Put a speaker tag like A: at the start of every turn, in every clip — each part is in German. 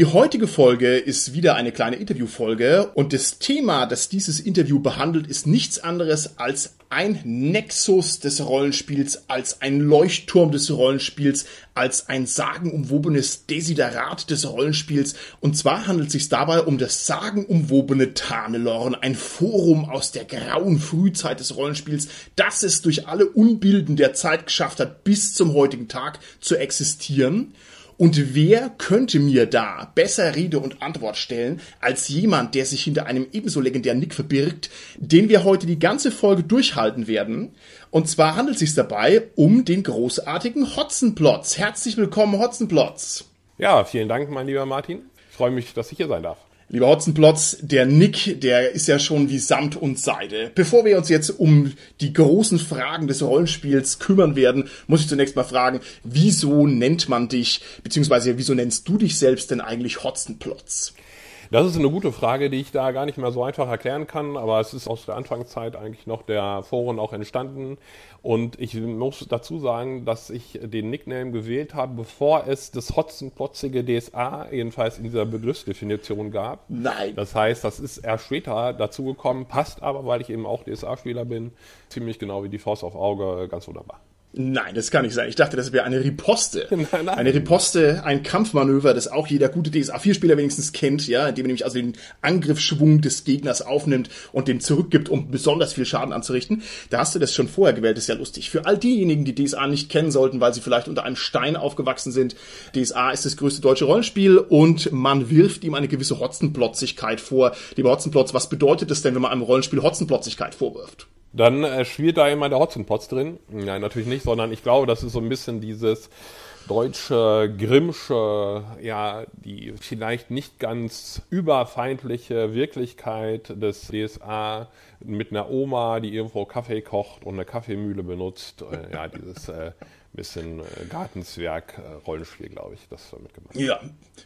A: Die heutige Folge ist wieder eine kleine Interviewfolge und das Thema, das dieses Interview behandelt, ist nichts anderes als ein Nexus des Rollenspiels, als ein Leuchtturm des Rollenspiels, als ein sagenumwobenes Desiderat des Rollenspiels. Und zwar handelt es sich dabei um das sagenumwobene Tarnelorn, ein Forum aus der grauen Frühzeit des Rollenspiels, das es durch alle Unbilden der Zeit geschafft hat, bis zum heutigen Tag zu existieren. Und wer könnte mir da besser Rede und Antwort stellen als jemand, der sich hinter einem ebenso legendären Nick verbirgt, den wir heute die ganze Folge durchhalten werden? Und zwar handelt es sich dabei um den großartigen Hotzenplotz. Herzlich willkommen, Hotzenplotz.
B: Ja, vielen Dank, mein lieber Martin. Ich freue mich, dass ich hier sein darf.
A: Lieber Hotzenplotz, der Nick, der ist ja schon wie Samt und Seide. Bevor wir uns jetzt um die großen Fragen des Rollenspiels kümmern werden, muss ich zunächst mal fragen, wieso nennt man dich, beziehungsweise wieso nennst du dich selbst denn eigentlich Hotzenplotz?
B: Das ist eine gute Frage, die ich da gar nicht mehr so einfach erklären kann, aber es ist aus der Anfangszeit eigentlich noch der Foren auch entstanden. Und ich muss dazu sagen, dass ich den Nickname gewählt habe, bevor es das hotzenplotzige DSA, jedenfalls in dieser Begriffsdefinition gab.
A: Nein.
B: Das heißt, das ist erst später dazugekommen, passt aber, weil ich eben auch DSA-Spieler bin, ziemlich genau wie die Faust auf Auge, ganz wunderbar.
A: Nein, das kann nicht sein. Ich dachte, das wäre eine Riposte. Nein, nein. Eine Riposte, ein Kampfmanöver, das auch jeder gute DSA-4-Spieler wenigstens kennt, ja, indem er nämlich also den Angriffsschwung des Gegners aufnimmt und den zurückgibt, um besonders viel Schaden anzurichten. Da hast du das schon vorher gewählt, das ist ja lustig. Für all diejenigen, die DSA nicht kennen sollten, weil sie vielleicht unter einem Stein aufgewachsen sind, DSA ist das größte deutsche Rollenspiel und man wirft ihm eine gewisse Hotzenplotzigkeit vor. Lieber Hotzenplotz, was bedeutet es denn, wenn man einem Rollenspiel Hotzenplotzigkeit vorwirft?
B: Dann äh, spielt da immer der Hotzenpotz drin. Nein, natürlich nicht, sondern ich glaube, das ist so ein bisschen dieses deutsche, grimmsche, ja, die vielleicht nicht ganz überfeindliche Wirklichkeit des DSA mit einer Oma, die irgendwo Kaffee kocht und eine Kaffeemühle benutzt. Äh, ja, dieses äh, bisschen äh, Gartenzwerg-Rollenspiel, äh, glaube ich, das damit gemacht.
A: Ja,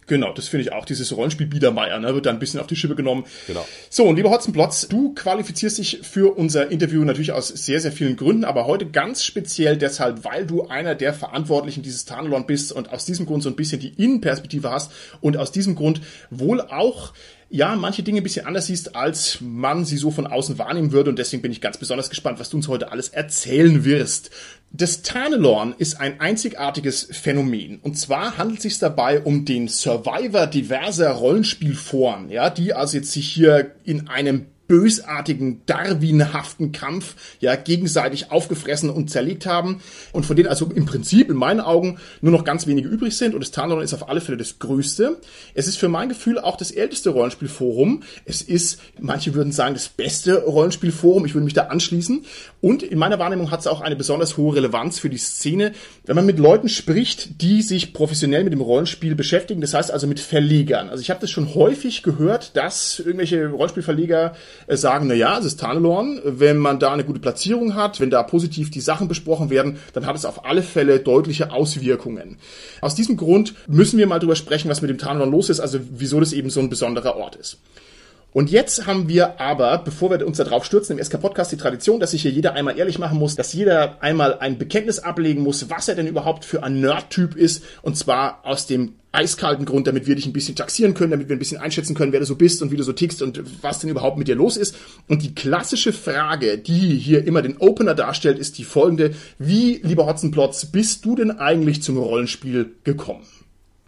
A: genau, das finde ich auch. Dieses Rollenspiel Biedermeier, ne, wird da ein bisschen auf die Schippe genommen.
B: Genau.
A: So, und lieber Hotzenplotz, du qualifizierst dich für unser Interview natürlich aus sehr, sehr vielen Gründen, aber heute ganz speziell deshalb, weil du einer der Verantwortlichen dieses Tarnelon bist und aus diesem Grund so ein bisschen die Innenperspektive hast und aus diesem Grund wohl auch ja, manche Dinge ein bisschen anders siehst, als man sie so von außen wahrnehmen würde. Und deswegen bin ich ganz besonders gespannt, was du uns heute alles erzählen wirst. Das Tarnelorn ist ein einzigartiges Phänomen. Und zwar handelt es sich dabei um den Survivor diverser Rollenspielforen, ja, die also jetzt sich hier in einem bösartigen, darwinhaften Kampf ja gegenseitig aufgefressen und zerlegt haben und von denen also im Prinzip in meinen Augen nur noch ganz wenige übrig sind und das Tarnlon ist auf alle Fälle das größte. Es ist für mein Gefühl auch das älteste Rollenspielforum. Es ist, manche würden sagen, das beste Rollenspielforum. Ich würde mich da anschließen und in meiner Wahrnehmung hat es auch eine besonders hohe Relevanz für die Szene, wenn man mit Leuten spricht, die sich professionell mit dem Rollenspiel beschäftigen, das heißt also mit Verlegern. Also ich habe das schon häufig gehört, dass irgendwelche Rollenspielverleger sagen, na ja, es ist Tarnelorn, wenn man da eine gute Platzierung hat, wenn da positiv die Sachen besprochen werden, dann hat es auf alle Fälle deutliche Auswirkungen. Aus diesem Grund müssen wir mal drüber sprechen, was mit dem Tarnelorn los ist, also wieso das eben so ein besonderer Ort ist. Und jetzt haben wir aber, bevor wir uns da drauf stürzen, im SK-Podcast die Tradition, dass sich hier jeder einmal ehrlich machen muss, dass jeder einmal ein Bekenntnis ablegen muss, was er denn überhaupt für ein Nerd-Typ ist. Und zwar aus dem eiskalten Grund, damit wir dich ein bisschen taxieren können, damit wir ein bisschen einschätzen können, wer du so bist und wie du so tickst und was denn überhaupt mit dir los ist. Und die klassische Frage, die hier immer den Opener darstellt, ist die folgende. Wie, lieber Hotzenplotz, bist du denn eigentlich zum Rollenspiel gekommen?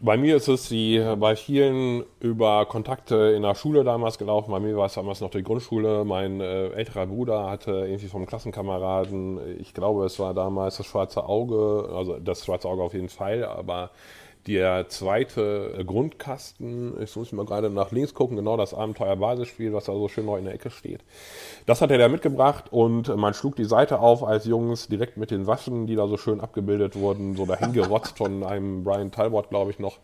B: Bei mir ist es wie bei vielen über Kontakte in der Schule damals gelaufen. Bei mir war es damals noch die Grundschule. Mein äh, älterer Bruder hatte irgendwie vom Klassenkameraden, ich glaube, es war damals das schwarze Auge, also das schwarze Auge auf jeden Fall, aber der zweite Grundkasten, ich muss mal gerade nach links gucken, genau das Abenteuer-Basisspiel, was da so schön noch in der Ecke steht. Das hat er da mitgebracht und man schlug die Seite auf als Jungs direkt mit den Waffen, die da so schön abgebildet wurden, so dahin gerotzt von einem Brian Talbot, glaube ich, noch.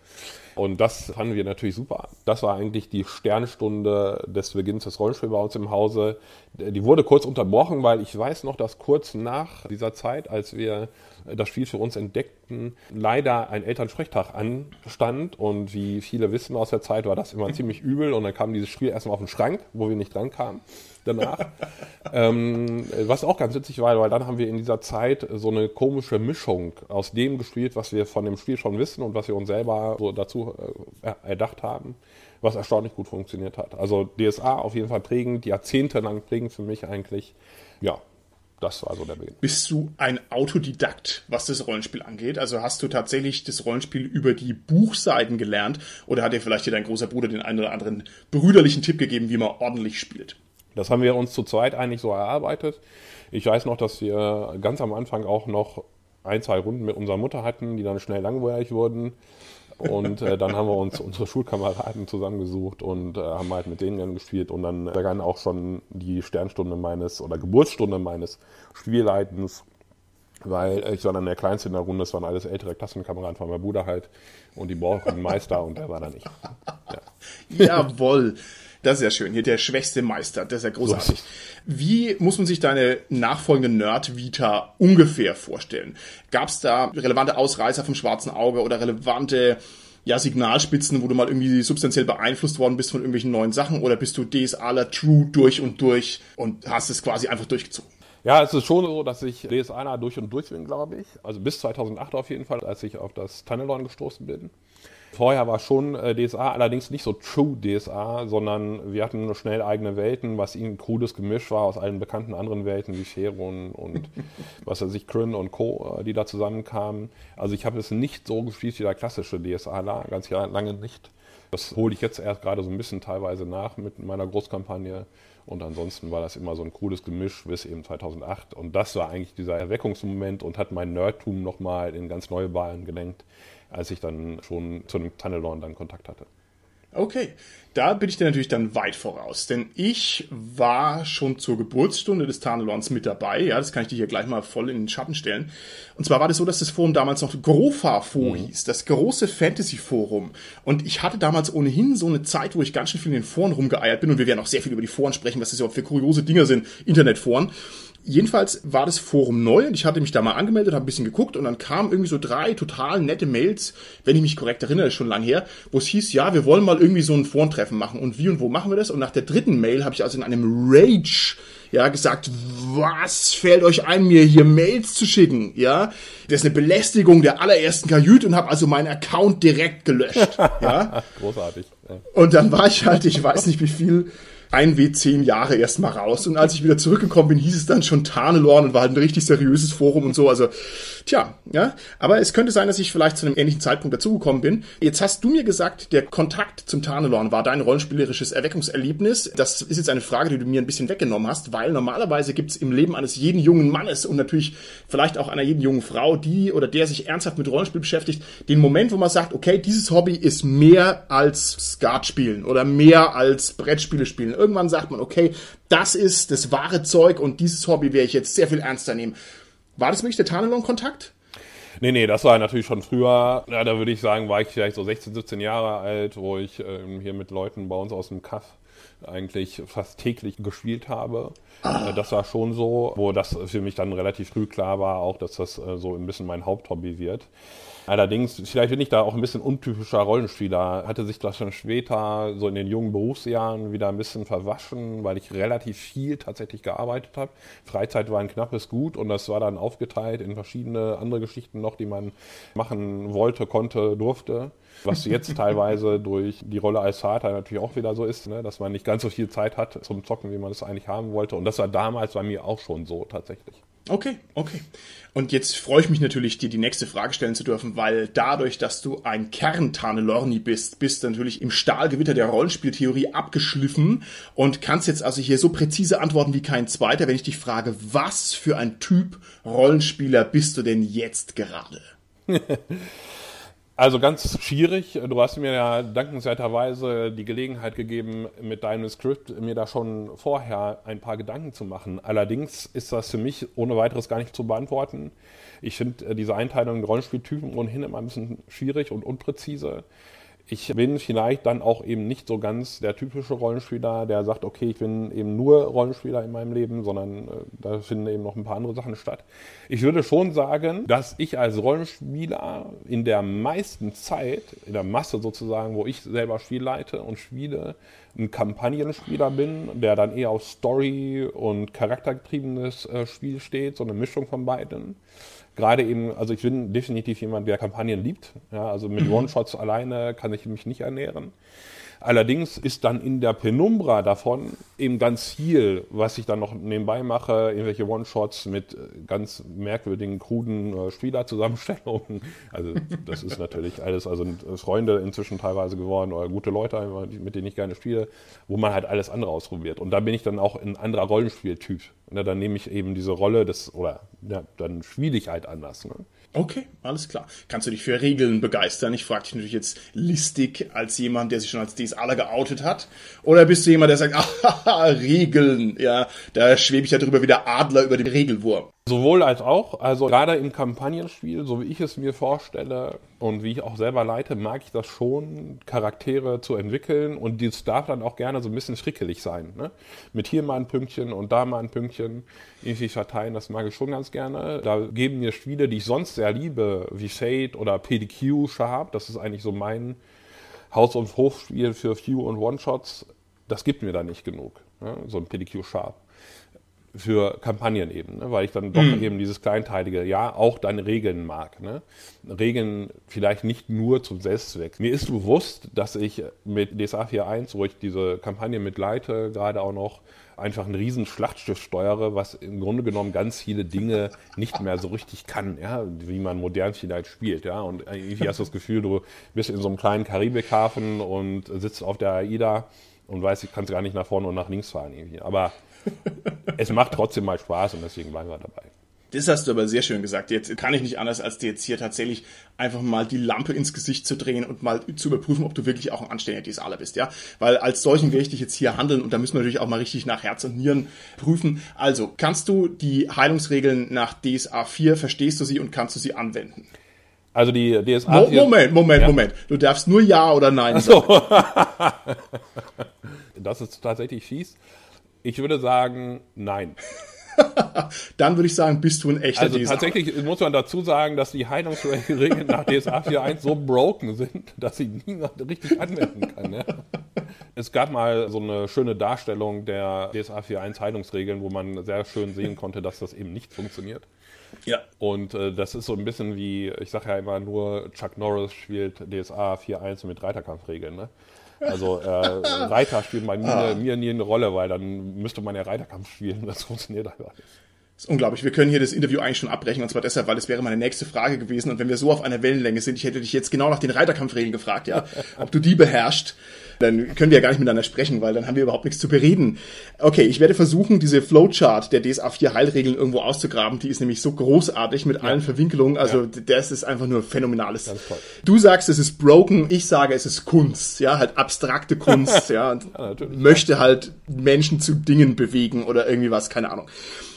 B: Und das fanden wir natürlich super. Das war eigentlich die Sternstunde des Beginns des Rollenspiels bei uns im Hause. Die wurde kurz unterbrochen, weil ich weiß noch, dass kurz nach dieser Zeit, als wir das Spiel für uns entdeckten, leider ein Elternsprechtag anstand. Und wie viele wissen aus der Zeit, war das immer ziemlich übel. Und dann kam dieses Spiel erstmal auf den Schrank, wo wir nicht dran kamen danach. ähm, was auch ganz witzig war, weil dann haben wir in dieser Zeit so eine komische Mischung aus dem gespielt, was wir von dem Spiel schon wissen und was wir uns selber so dazu äh, erdacht haben, was erstaunlich gut funktioniert hat. Also DSA auf jeden Fall prägend, jahrzehntelang prägend für mich eigentlich. Ja, das war so der Beginn.
A: Bist du ein Autodidakt, was das Rollenspiel angeht? Also hast du tatsächlich das Rollenspiel über die Buchseiten gelernt oder hat dir vielleicht dir dein großer Bruder den einen oder anderen brüderlichen Tipp gegeben, wie man ordentlich spielt?
B: Das haben wir uns zu zweit eigentlich so erarbeitet. Ich weiß noch, dass wir ganz am Anfang auch noch ein, zwei Runden mit unserer Mutter hatten, die dann schnell langweilig wurden. Und äh, dann haben wir uns unsere Schulkameraden zusammengesucht und äh, haben halt mit denen dann gespielt. Und dann begann auch schon die Sternstunde meines oder Geburtsstunde meines Spielleitens, weil ich war dann der Kleinste in der Runde, das waren alles ältere Klassenkameraden von meinem Bruder halt. Und die brauchten einen Meister und der war da nicht.
A: Ja. Jawoll. Das ist ja schön. Hier der schwächste Meister. Das ist ja großartig. So. Wie muss man sich deine nachfolgende Nerd-Vita ungefähr vorstellen? Gab es da relevante Ausreißer vom schwarzen Auge oder relevante ja, Signalspitzen, wo du mal irgendwie substanziell beeinflusst worden bist von irgendwelchen neuen Sachen oder bist du DSAler True durch und durch und hast es quasi einfach durchgezogen?
B: Ja, es ist schon so, dass ich DSAler durch und durch bin, glaube ich. Also bis 2008 auf jeden Fall, als ich auf das Tunnelon gestoßen bin. Vorher war schon äh, DSA, allerdings nicht so True DSA, sondern wir hatten schnell eigene Welten, was ein krudes Gemisch war aus allen bekannten anderen Welten wie Feron und was weiß ich, Kryn und Co., äh, die da zusammenkamen. Also ich habe es nicht so gespielt wie der klassische DSA, ganz lange nicht. Das hole ich jetzt erst gerade so ein bisschen teilweise nach mit meiner Großkampagne. Und ansonsten war das immer so ein cooles Gemisch bis eben 2008. Und das war eigentlich dieser Erweckungsmoment und hat mein Nerdtum nochmal in ganz neue Bahnen gelenkt als ich dann schon zu einem Tunnelorn dann Kontakt hatte.
A: Okay, da bin ich dir natürlich dann weit voraus, denn ich war schon zur Geburtsstunde des Tarnelorns mit dabei. Ja, das kann ich dir hier gleich mal voll in den Schatten stellen. Und zwar war das so, dass das Forum damals noch Grofa-Fo mhm. hieß, das große Fantasy-Forum. Und ich hatte damals ohnehin so eine Zeit, wo ich ganz schön viel in den Foren rumgeeiert bin. Und wir werden auch sehr viel über die Foren sprechen, was das überhaupt für kuriose Dinger sind, Internetforen. Jedenfalls war das Forum neu und ich hatte mich da mal angemeldet, habe ein bisschen geguckt und dann kamen irgendwie so drei total nette Mails, wenn ich mich korrekt erinnere, ist schon lang her, wo es hieß, ja, wir wollen mal irgendwie so ein Forentreffen machen und wie und wo machen wir das? Und nach der dritten Mail habe ich also in einem Rage ja, gesagt, was fällt euch ein, mir hier Mails zu schicken, ja? Das ist eine Belästigung der allerersten Kajüte und habe also meinen Account direkt gelöscht, ja?
B: Großartig.
A: Und dann war ich halt, ich weiß nicht wie viel, ein W10 Jahre erstmal raus. Und als ich wieder zurückgekommen bin, hieß es dann schon Tarnelorn und war halt ein richtig seriöses Forum und so. Also, tja, ja. Aber es könnte sein, dass ich vielleicht zu einem ähnlichen Zeitpunkt dazugekommen bin. Jetzt hast du mir gesagt, der Kontakt zum Tarnelorn war dein rollenspielerisches Erweckungserlebnis. Das ist jetzt eine Frage, die du mir ein bisschen weggenommen hast, weil normalerweise gibt's im Leben eines jeden jungen Mannes und natürlich vielleicht auch einer jeden jungen Frau, die oder der sich ernsthaft mit Rollenspiel beschäftigt, den Moment, wo man sagt, okay, dieses Hobby ist mehr als Skat spielen oder mehr als Brettspiele spielen irgendwann sagt man, okay, das ist das wahre Zeug und dieses Hobby werde ich jetzt sehr viel ernster nehmen. War das wirklich der Tarnelon-Kontakt?
B: Nee, nee, das war natürlich schon früher. Ja, da würde ich sagen, war ich vielleicht so 16, 17 Jahre alt, wo ich ähm, hier mit Leuten bei uns aus dem Kaff eigentlich fast täglich gespielt habe. Ah. Äh, das war schon so, wo das für mich dann relativ früh klar war, auch dass das äh, so ein bisschen mein Haupthobby wird. Allerdings, vielleicht bin ich da auch ein bisschen untypischer Rollenspieler. Hatte sich das schon später, so in den jungen Berufsjahren, wieder ein bisschen verwaschen, weil ich relativ viel tatsächlich gearbeitet habe. Freizeit war ein knappes Gut und das war dann aufgeteilt in verschiedene andere Geschichten noch, die man machen wollte, konnte, durfte. Was jetzt teilweise durch die Rolle als Vater natürlich auch wieder so ist, ne? dass man nicht ganz so viel Zeit hat zum Zocken, wie man es eigentlich haben wollte. Und das war damals bei mir auch schon so tatsächlich.
A: Okay, okay. Und jetzt freue ich mich natürlich, dir die nächste Frage stellen zu dürfen, weil dadurch, dass du ein Kerntanelorni bist, bist du natürlich im Stahlgewitter der Rollenspieltheorie abgeschliffen und kannst jetzt also hier so präzise antworten wie kein zweiter, wenn ich dich frage, was für ein Typ Rollenspieler bist du denn jetzt gerade?
B: Also ganz schwierig. Du hast mir ja dankenswerterweise die Gelegenheit gegeben, mit deinem Skript mir da schon vorher ein paar Gedanken zu machen. Allerdings ist das für mich ohne weiteres gar nicht zu beantworten. Ich finde äh, diese Einteilung in Rollenspieltypen ohnehin immer ein bisschen schwierig und unpräzise ich bin vielleicht dann auch eben nicht so ganz der typische Rollenspieler, der sagt, okay, ich bin eben nur Rollenspieler in meinem Leben, sondern äh, da finden eben noch ein paar andere Sachen statt. Ich würde schon sagen, dass ich als Rollenspieler in der meisten Zeit, in der Masse sozusagen, wo ich selber Spiel leite und spiele, ein Kampagnenspieler bin, der dann eher auf Story und charaktergetriebenes äh, Spiel steht, so eine Mischung von beiden gerade eben, also ich bin definitiv jemand, der Kampagnen liebt. Ja, also mit mhm. One-Shots alleine kann ich mich nicht ernähren. Allerdings ist dann in der Penumbra davon eben ganz viel, was ich dann noch nebenbei mache, irgendwelche One-Shots mit äh, ganz merkwürdigen, kruden äh, Spielerzusammenstellungen. Also das ist natürlich alles, also Freunde inzwischen teilweise geworden oder gute Leute, mit denen ich gerne spiele, wo man halt alles andere ausprobiert. Und da bin ich dann auch ein anderer Rollenspieltyp. Ja, dann nehme ich eben diese Rolle des, oder ja, dann spiele ich halt anders. Ne?
A: Okay, alles klar. Kannst du dich für Regeln begeistern? Ich frage dich natürlich jetzt listig als jemand, der sich schon als DSAler geoutet hat. Oder bist du jemand, der sagt, ah, Regeln, ja, da schwebe ich ja drüber wie der Adler über den Regelwurm.
B: Sowohl als auch. Also gerade im Kampagnenspiel, so wie ich es mir vorstelle und wie ich auch selber leite, mag ich das schon, Charaktere zu entwickeln und dies darf dann auch gerne so ein bisschen frickelig sein. Ne? Mit hier mal ein Pünktchen und da mal ein Pünktchen irgendwie verteilen, das mag ich schon ganz gerne. Da geben mir Spiele, die ich sonst sehr liebe, wie Shade oder PDQ Sharp, das ist eigentlich so mein Haus- und Hofspiel für Few und One-Shots, das gibt mir da nicht genug, ne? so ein PDQ Sharp für Kampagnen eben, ne? weil ich dann doch mhm. eben dieses kleinteilige, ja, auch deine Regeln mag. Ne? Regeln vielleicht nicht nur zum Selbstzweck. Mir ist bewusst, dass ich mit DSA 4.1, wo ich diese Kampagne mitleite, gerade auch noch einfach ein riesen Schlachtschiff steuere, was im Grunde genommen ganz viele Dinge nicht mehr so richtig kann, ja, wie man modern vielleicht spielt, ja. Und irgendwie hast du das Gefühl, du bist in so einem kleinen Karibikhafen und sitzt auf der AIDA und weißt, ich kann gar nicht nach vorne und nach links fahren irgendwie. Aber es macht trotzdem mal Spaß und deswegen bleiben wir dabei.
A: Das hast du aber sehr schön gesagt. Jetzt kann ich nicht anders, als dir jetzt hier tatsächlich einfach mal die Lampe ins Gesicht zu drehen und mal zu überprüfen, ob du wirklich auch ein anständiger DSAler bist, ja? Weil als solchen werde ich dich jetzt hier handeln und da müssen wir natürlich auch mal richtig nach Herz und Nieren prüfen. Also, kannst du die Heilungsregeln nach DSA 4, verstehst du sie und kannst du sie anwenden?
B: Also die DSA
A: Mo Moment, Moment, ja? Moment. Du darfst nur Ja oder Nein sagen. So.
B: das ist tatsächlich fies. Ich würde sagen, nein.
A: Dann würde ich sagen, bist du ein echter
B: Also DSA. tatsächlich muss man dazu sagen, dass die Heilungsregeln nach DSA 4.1 so broken sind, dass sie niemand richtig anwenden kann. Ja? Es gab mal so eine schöne Darstellung der DSA 4.1 Heilungsregeln, wo man sehr schön sehen konnte, dass das eben nicht funktioniert. Ja. Und äh, das ist so ein bisschen wie, ich sage ja immer nur, Chuck Norris spielt DSA 4.1 mit Reiterkampfregeln. Ne? Also äh, Reiter spielt bei mir, ah. mir nie eine Rolle, weil dann müsste man ja Reiterkampf spielen. Das funktioniert einfach nicht.
A: Das ist unglaublich. Wir können hier das Interview eigentlich schon abbrechen und zwar deshalb, weil es wäre meine nächste Frage gewesen und wenn wir so auf einer Wellenlänge sind, ich hätte dich jetzt genau nach den Reiterkampfregeln gefragt, ja, ob du die beherrschst dann können wir ja gar nicht miteinander sprechen, weil dann haben wir überhaupt nichts zu bereden. Okay, ich werde versuchen, diese Flowchart der DSA 4 Heilregeln irgendwo auszugraben. Die ist nämlich so großartig mit ja. allen Verwinkelungen. Also ja. das ist einfach nur phänomenales. Du sagst, es ist broken. Ich sage, es ist Kunst. Ja, halt abstrakte Kunst. ja, ja, möchte halt Menschen zu Dingen bewegen oder irgendwie was. Keine Ahnung.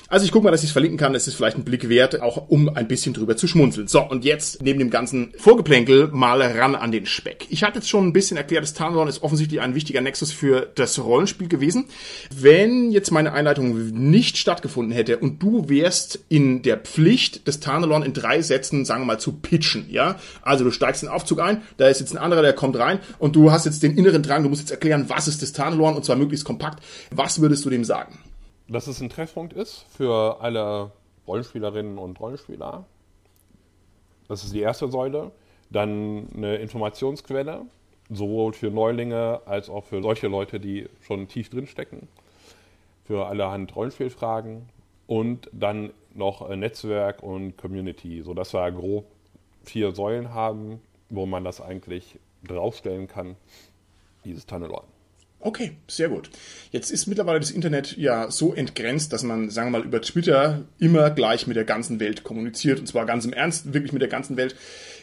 A: Also ich gucke mal, dass ich es verlinken kann. Es ist vielleicht ein Blick wert, auch um ein bisschen drüber zu schmunzeln. So, und jetzt neben dem ganzen Vorgeplänkel mal ran an den Speck. Ich hatte jetzt schon ein bisschen erklärt, das Tarnlorn ist offensichtlich ein wichtiger Nexus für das Rollenspiel gewesen. Wenn jetzt meine Einleitung nicht stattgefunden hätte und du wärst in der Pflicht, das Tarnelorn in drei Sätzen, sagen wir mal, zu pitchen, ja? Also du steigst in den Aufzug ein, da ist jetzt ein anderer, der kommt rein und du hast jetzt den inneren Drang, du musst jetzt erklären, was ist das Tarnelorn und zwar möglichst kompakt. Was würdest du dem sagen?
B: Dass es ein Treffpunkt ist für alle Rollenspielerinnen und Rollenspieler. Das ist die erste Säule. Dann eine Informationsquelle, sowohl für Neulinge als auch für solche Leute, die schon tief drin stecken, für allerhand Rollenspielfragen und dann noch Netzwerk und Community, sodass wir grob vier Säulen haben, wo man das eigentlich draufstellen kann, dieses Tunnelon.
A: Okay, sehr gut. Jetzt ist mittlerweile das Internet ja so entgrenzt, dass man, sagen wir mal, über Twitter immer gleich mit der ganzen Welt kommuniziert und zwar ganz im Ernst, wirklich mit der ganzen Welt.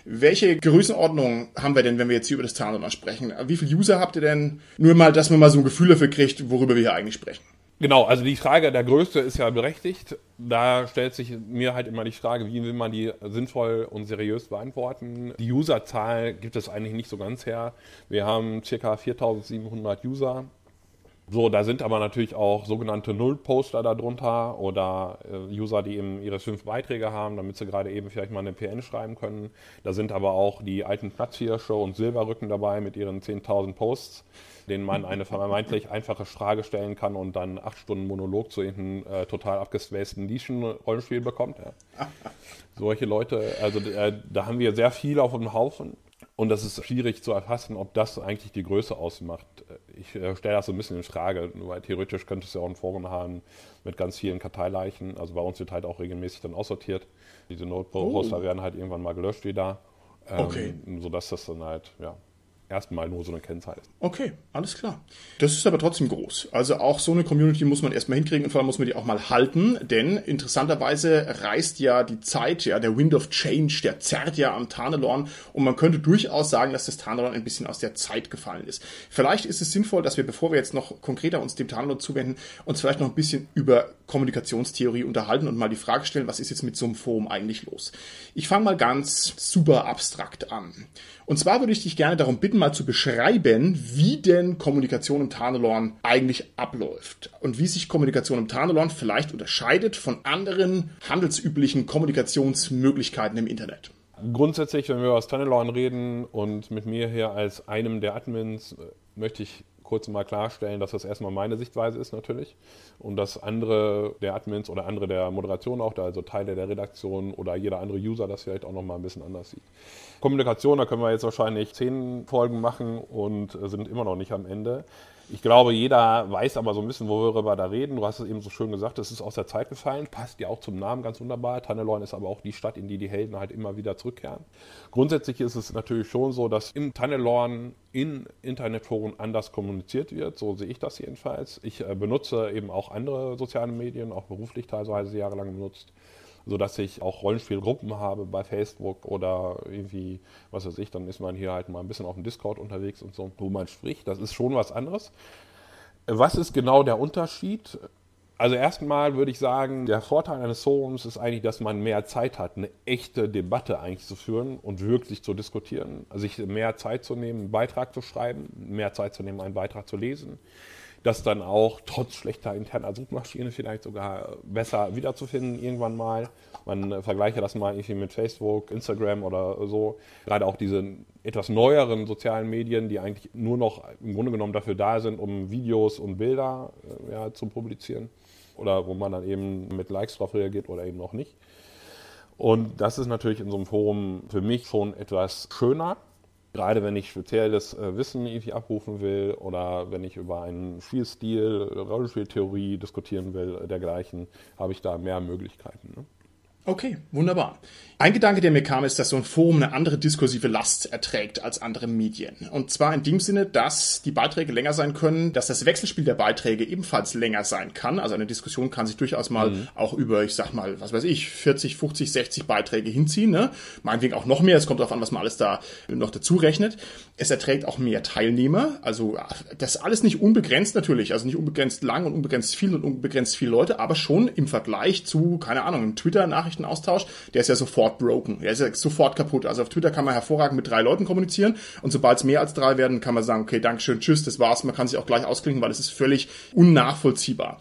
A: Welche Größenordnung haben wir denn, wenn wir jetzt hier über das Tarnummer sprechen? Wie viele User habt ihr denn? Nur mal, dass man mal so ein Gefühl dafür kriegt, worüber wir hier eigentlich sprechen.
B: Genau, also die Frage der Größe ist ja berechtigt. Da stellt sich mir halt immer die Frage, wie will man die sinnvoll und seriös beantworten. Die Userzahl gibt es eigentlich nicht so ganz her. Wir haben ca. 4700 User. So, da sind aber natürlich auch sogenannte Null-Poster darunter oder äh, User, die eben ihre fünf Beiträge haben, damit sie gerade eben vielleicht mal eine PN schreiben können. Da sind aber auch die alten Platzhirsche und Silberrücken dabei mit ihren 10.000 Posts denen man eine vermeintlich einfache Frage stellen kann und dann acht Stunden Monolog zu irgendeinem äh, total abgespaceden Nischen-Rollenspiel bekommt. Ja. Solche Leute, also äh, da haben wir sehr viel auf dem Haufen. Und das ist schwierig zu erfassen, ob das eigentlich die Größe ausmacht. Ich äh, stelle das so ein bisschen in Frage, weil theoretisch könnte es ja auch ein Forum haben mit ganz vielen Karteileichen. Also bei uns wird halt auch regelmäßig dann aussortiert. Diese Notebook-Poster oh. werden halt irgendwann mal gelöscht wieder. Ähm, okay. Sodass das dann halt, ja, erstmal nur so eine Kennzahl ist.
A: Okay, alles klar. Das ist aber trotzdem groß. Also auch so eine Community muss man erstmal hinkriegen und vor allem muss man die auch mal halten, denn interessanterweise reißt ja die Zeit, ja, der Wind of Change, der zerrt ja am Tarnelorn und man könnte durchaus sagen, dass das Tarnelorn ein bisschen aus der Zeit gefallen ist. Vielleicht ist es sinnvoll, dass wir, bevor wir jetzt noch konkreter uns dem Tarnelorn zuwenden, uns vielleicht noch ein bisschen über Kommunikationstheorie unterhalten und mal die Frage stellen, was ist jetzt mit so einem Forum eigentlich los? Ich fange mal ganz super abstrakt an. Und zwar würde ich dich gerne darum bitten, mal zu beschreiben, wie denn Kommunikation im Tarnelorn eigentlich abläuft und wie sich Kommunikation im Tarnelorn vielleicht unterscheidet von anderen handelsüblichen Kommunikationsmöglichkeiten im Internet.
B: Grundsätzlich, wenn wir über das Tarnelorn reden und mit mir hier als einem der Admins, äh, möchte ich kurz mal klarstellen, dass das erstmal meine Sichtweise ist natürlich und dass andere der Admins oder andere der Moderation auch, also Teile der Redaktion oder jeder andere User das vielleicht auch nochmal ein bisschen anders sieht. Kommunikation, da können wir jetzt wahrscheinlich zehn Folgen machen und sind immer noch nicht am Ende. Ich glaube, jeder weiß aber so ein bisschen, worüber wir da reden. Du hast es eben so schön gesagt, es ist aus der Zeit gefallen, passt ja auch zum Namen ganz wunderbar. Tannelorn ist aber auch die Stadt, in die die Helden halt immer wieder zurückkehren. Grundsätzlich ist es natürlich schon so, dass im Tannelorn in Internetforen anders kommuniziert wird. So sehe ich das jedenfalls. Ich äh, benutze eben auch andere soziale Medien, auch beruflich teilweise jahrelang benutzt sodass ich auch Rollenspielgruppen habe bei Facebook oder irgendwie, was weiß ich, dann ist man hier halt mal ein bisschen auf dem Discord unterwegs und so, wo man spricht. Das ist schon was anderes. Was ist genau der Unterschied? Also erstmal würde ich sagen, der Vorteil eines Forums ist eigentlich, dass man mehr Zeit hat, eine echte Debatte eigentlich zu führen und wirklich zu diskutieren. Sich mehr Zeit zu nehmen, einen Beitrag zu schreiben, mehr Zeit zu nehmen, einen Beitrag zu lesen das dann auch trotz schlechter interner Suchmaschine vielleicht sogar besser wiederzufinden irgendwann mal. Man äh, vergleiche das mal irgendwie mit Facebook, Instagram oder so. Gerade auch diese etwas neueren sozialen Medien, die eigentlich nur noch im Grunde genommen dafür da sind, um Videos und Bilder äh, ja, zu publizieren. Oder wo man dann eben mit Likes drauf reagiert oder eben auch nicht. Und das ist natürlich in so einem Forum für mich schon etwas schöner, Gerade wenn ich spezielles äh, Wissen irgendwie abrufen will oder wenn ich über einen Spielstil, Rollenspieltheorie diskutieren will, dergleichen, habe ich da mehr Möglichkeiten. Ne?
A: Okay, wunderbar. Ein Gedanke, der mir kam, ist, dass so ein Forum eine andere diskursive Last erträgt als andere Medien. Und zwar in dem Sinne, dass die Beiträge länger sein können, dass das Wechselspiel der Beiträge ebenfalls länger sein kann. Also eine Diskussion kann sich durchaus mal mhm. auch über, ich sag mal, was weiß ich, 40, 50, 60 Beiträge hinziehen. Ne? Meinetwegen auch noch mehr. Es kommt darauf an, was man alles da noch dazu rechnet. Es erträgt auch mehr Teilnehmer. Also das alles nicht unbegrenzt natürlich. Also nicht unbegrenzt lang und unbegrenzt viel und unbegrenzt viele Leute, aber schon im Vergleich zu, keine Ahnung, Twitter-Nachrichten Nachrichtenaustausch, der ist ja sofort broken. Der ist ja sofort kaputt. Also auf Twitter kann man hervorragend mit drei Leuten kommunizieren und sobald es mehr als drei werden, kann man sagen, okay, Dankeschön, tschüss, das war's. Man kann sich auch gleich ausklinken, weil es ist völlig unnachvollziehbar.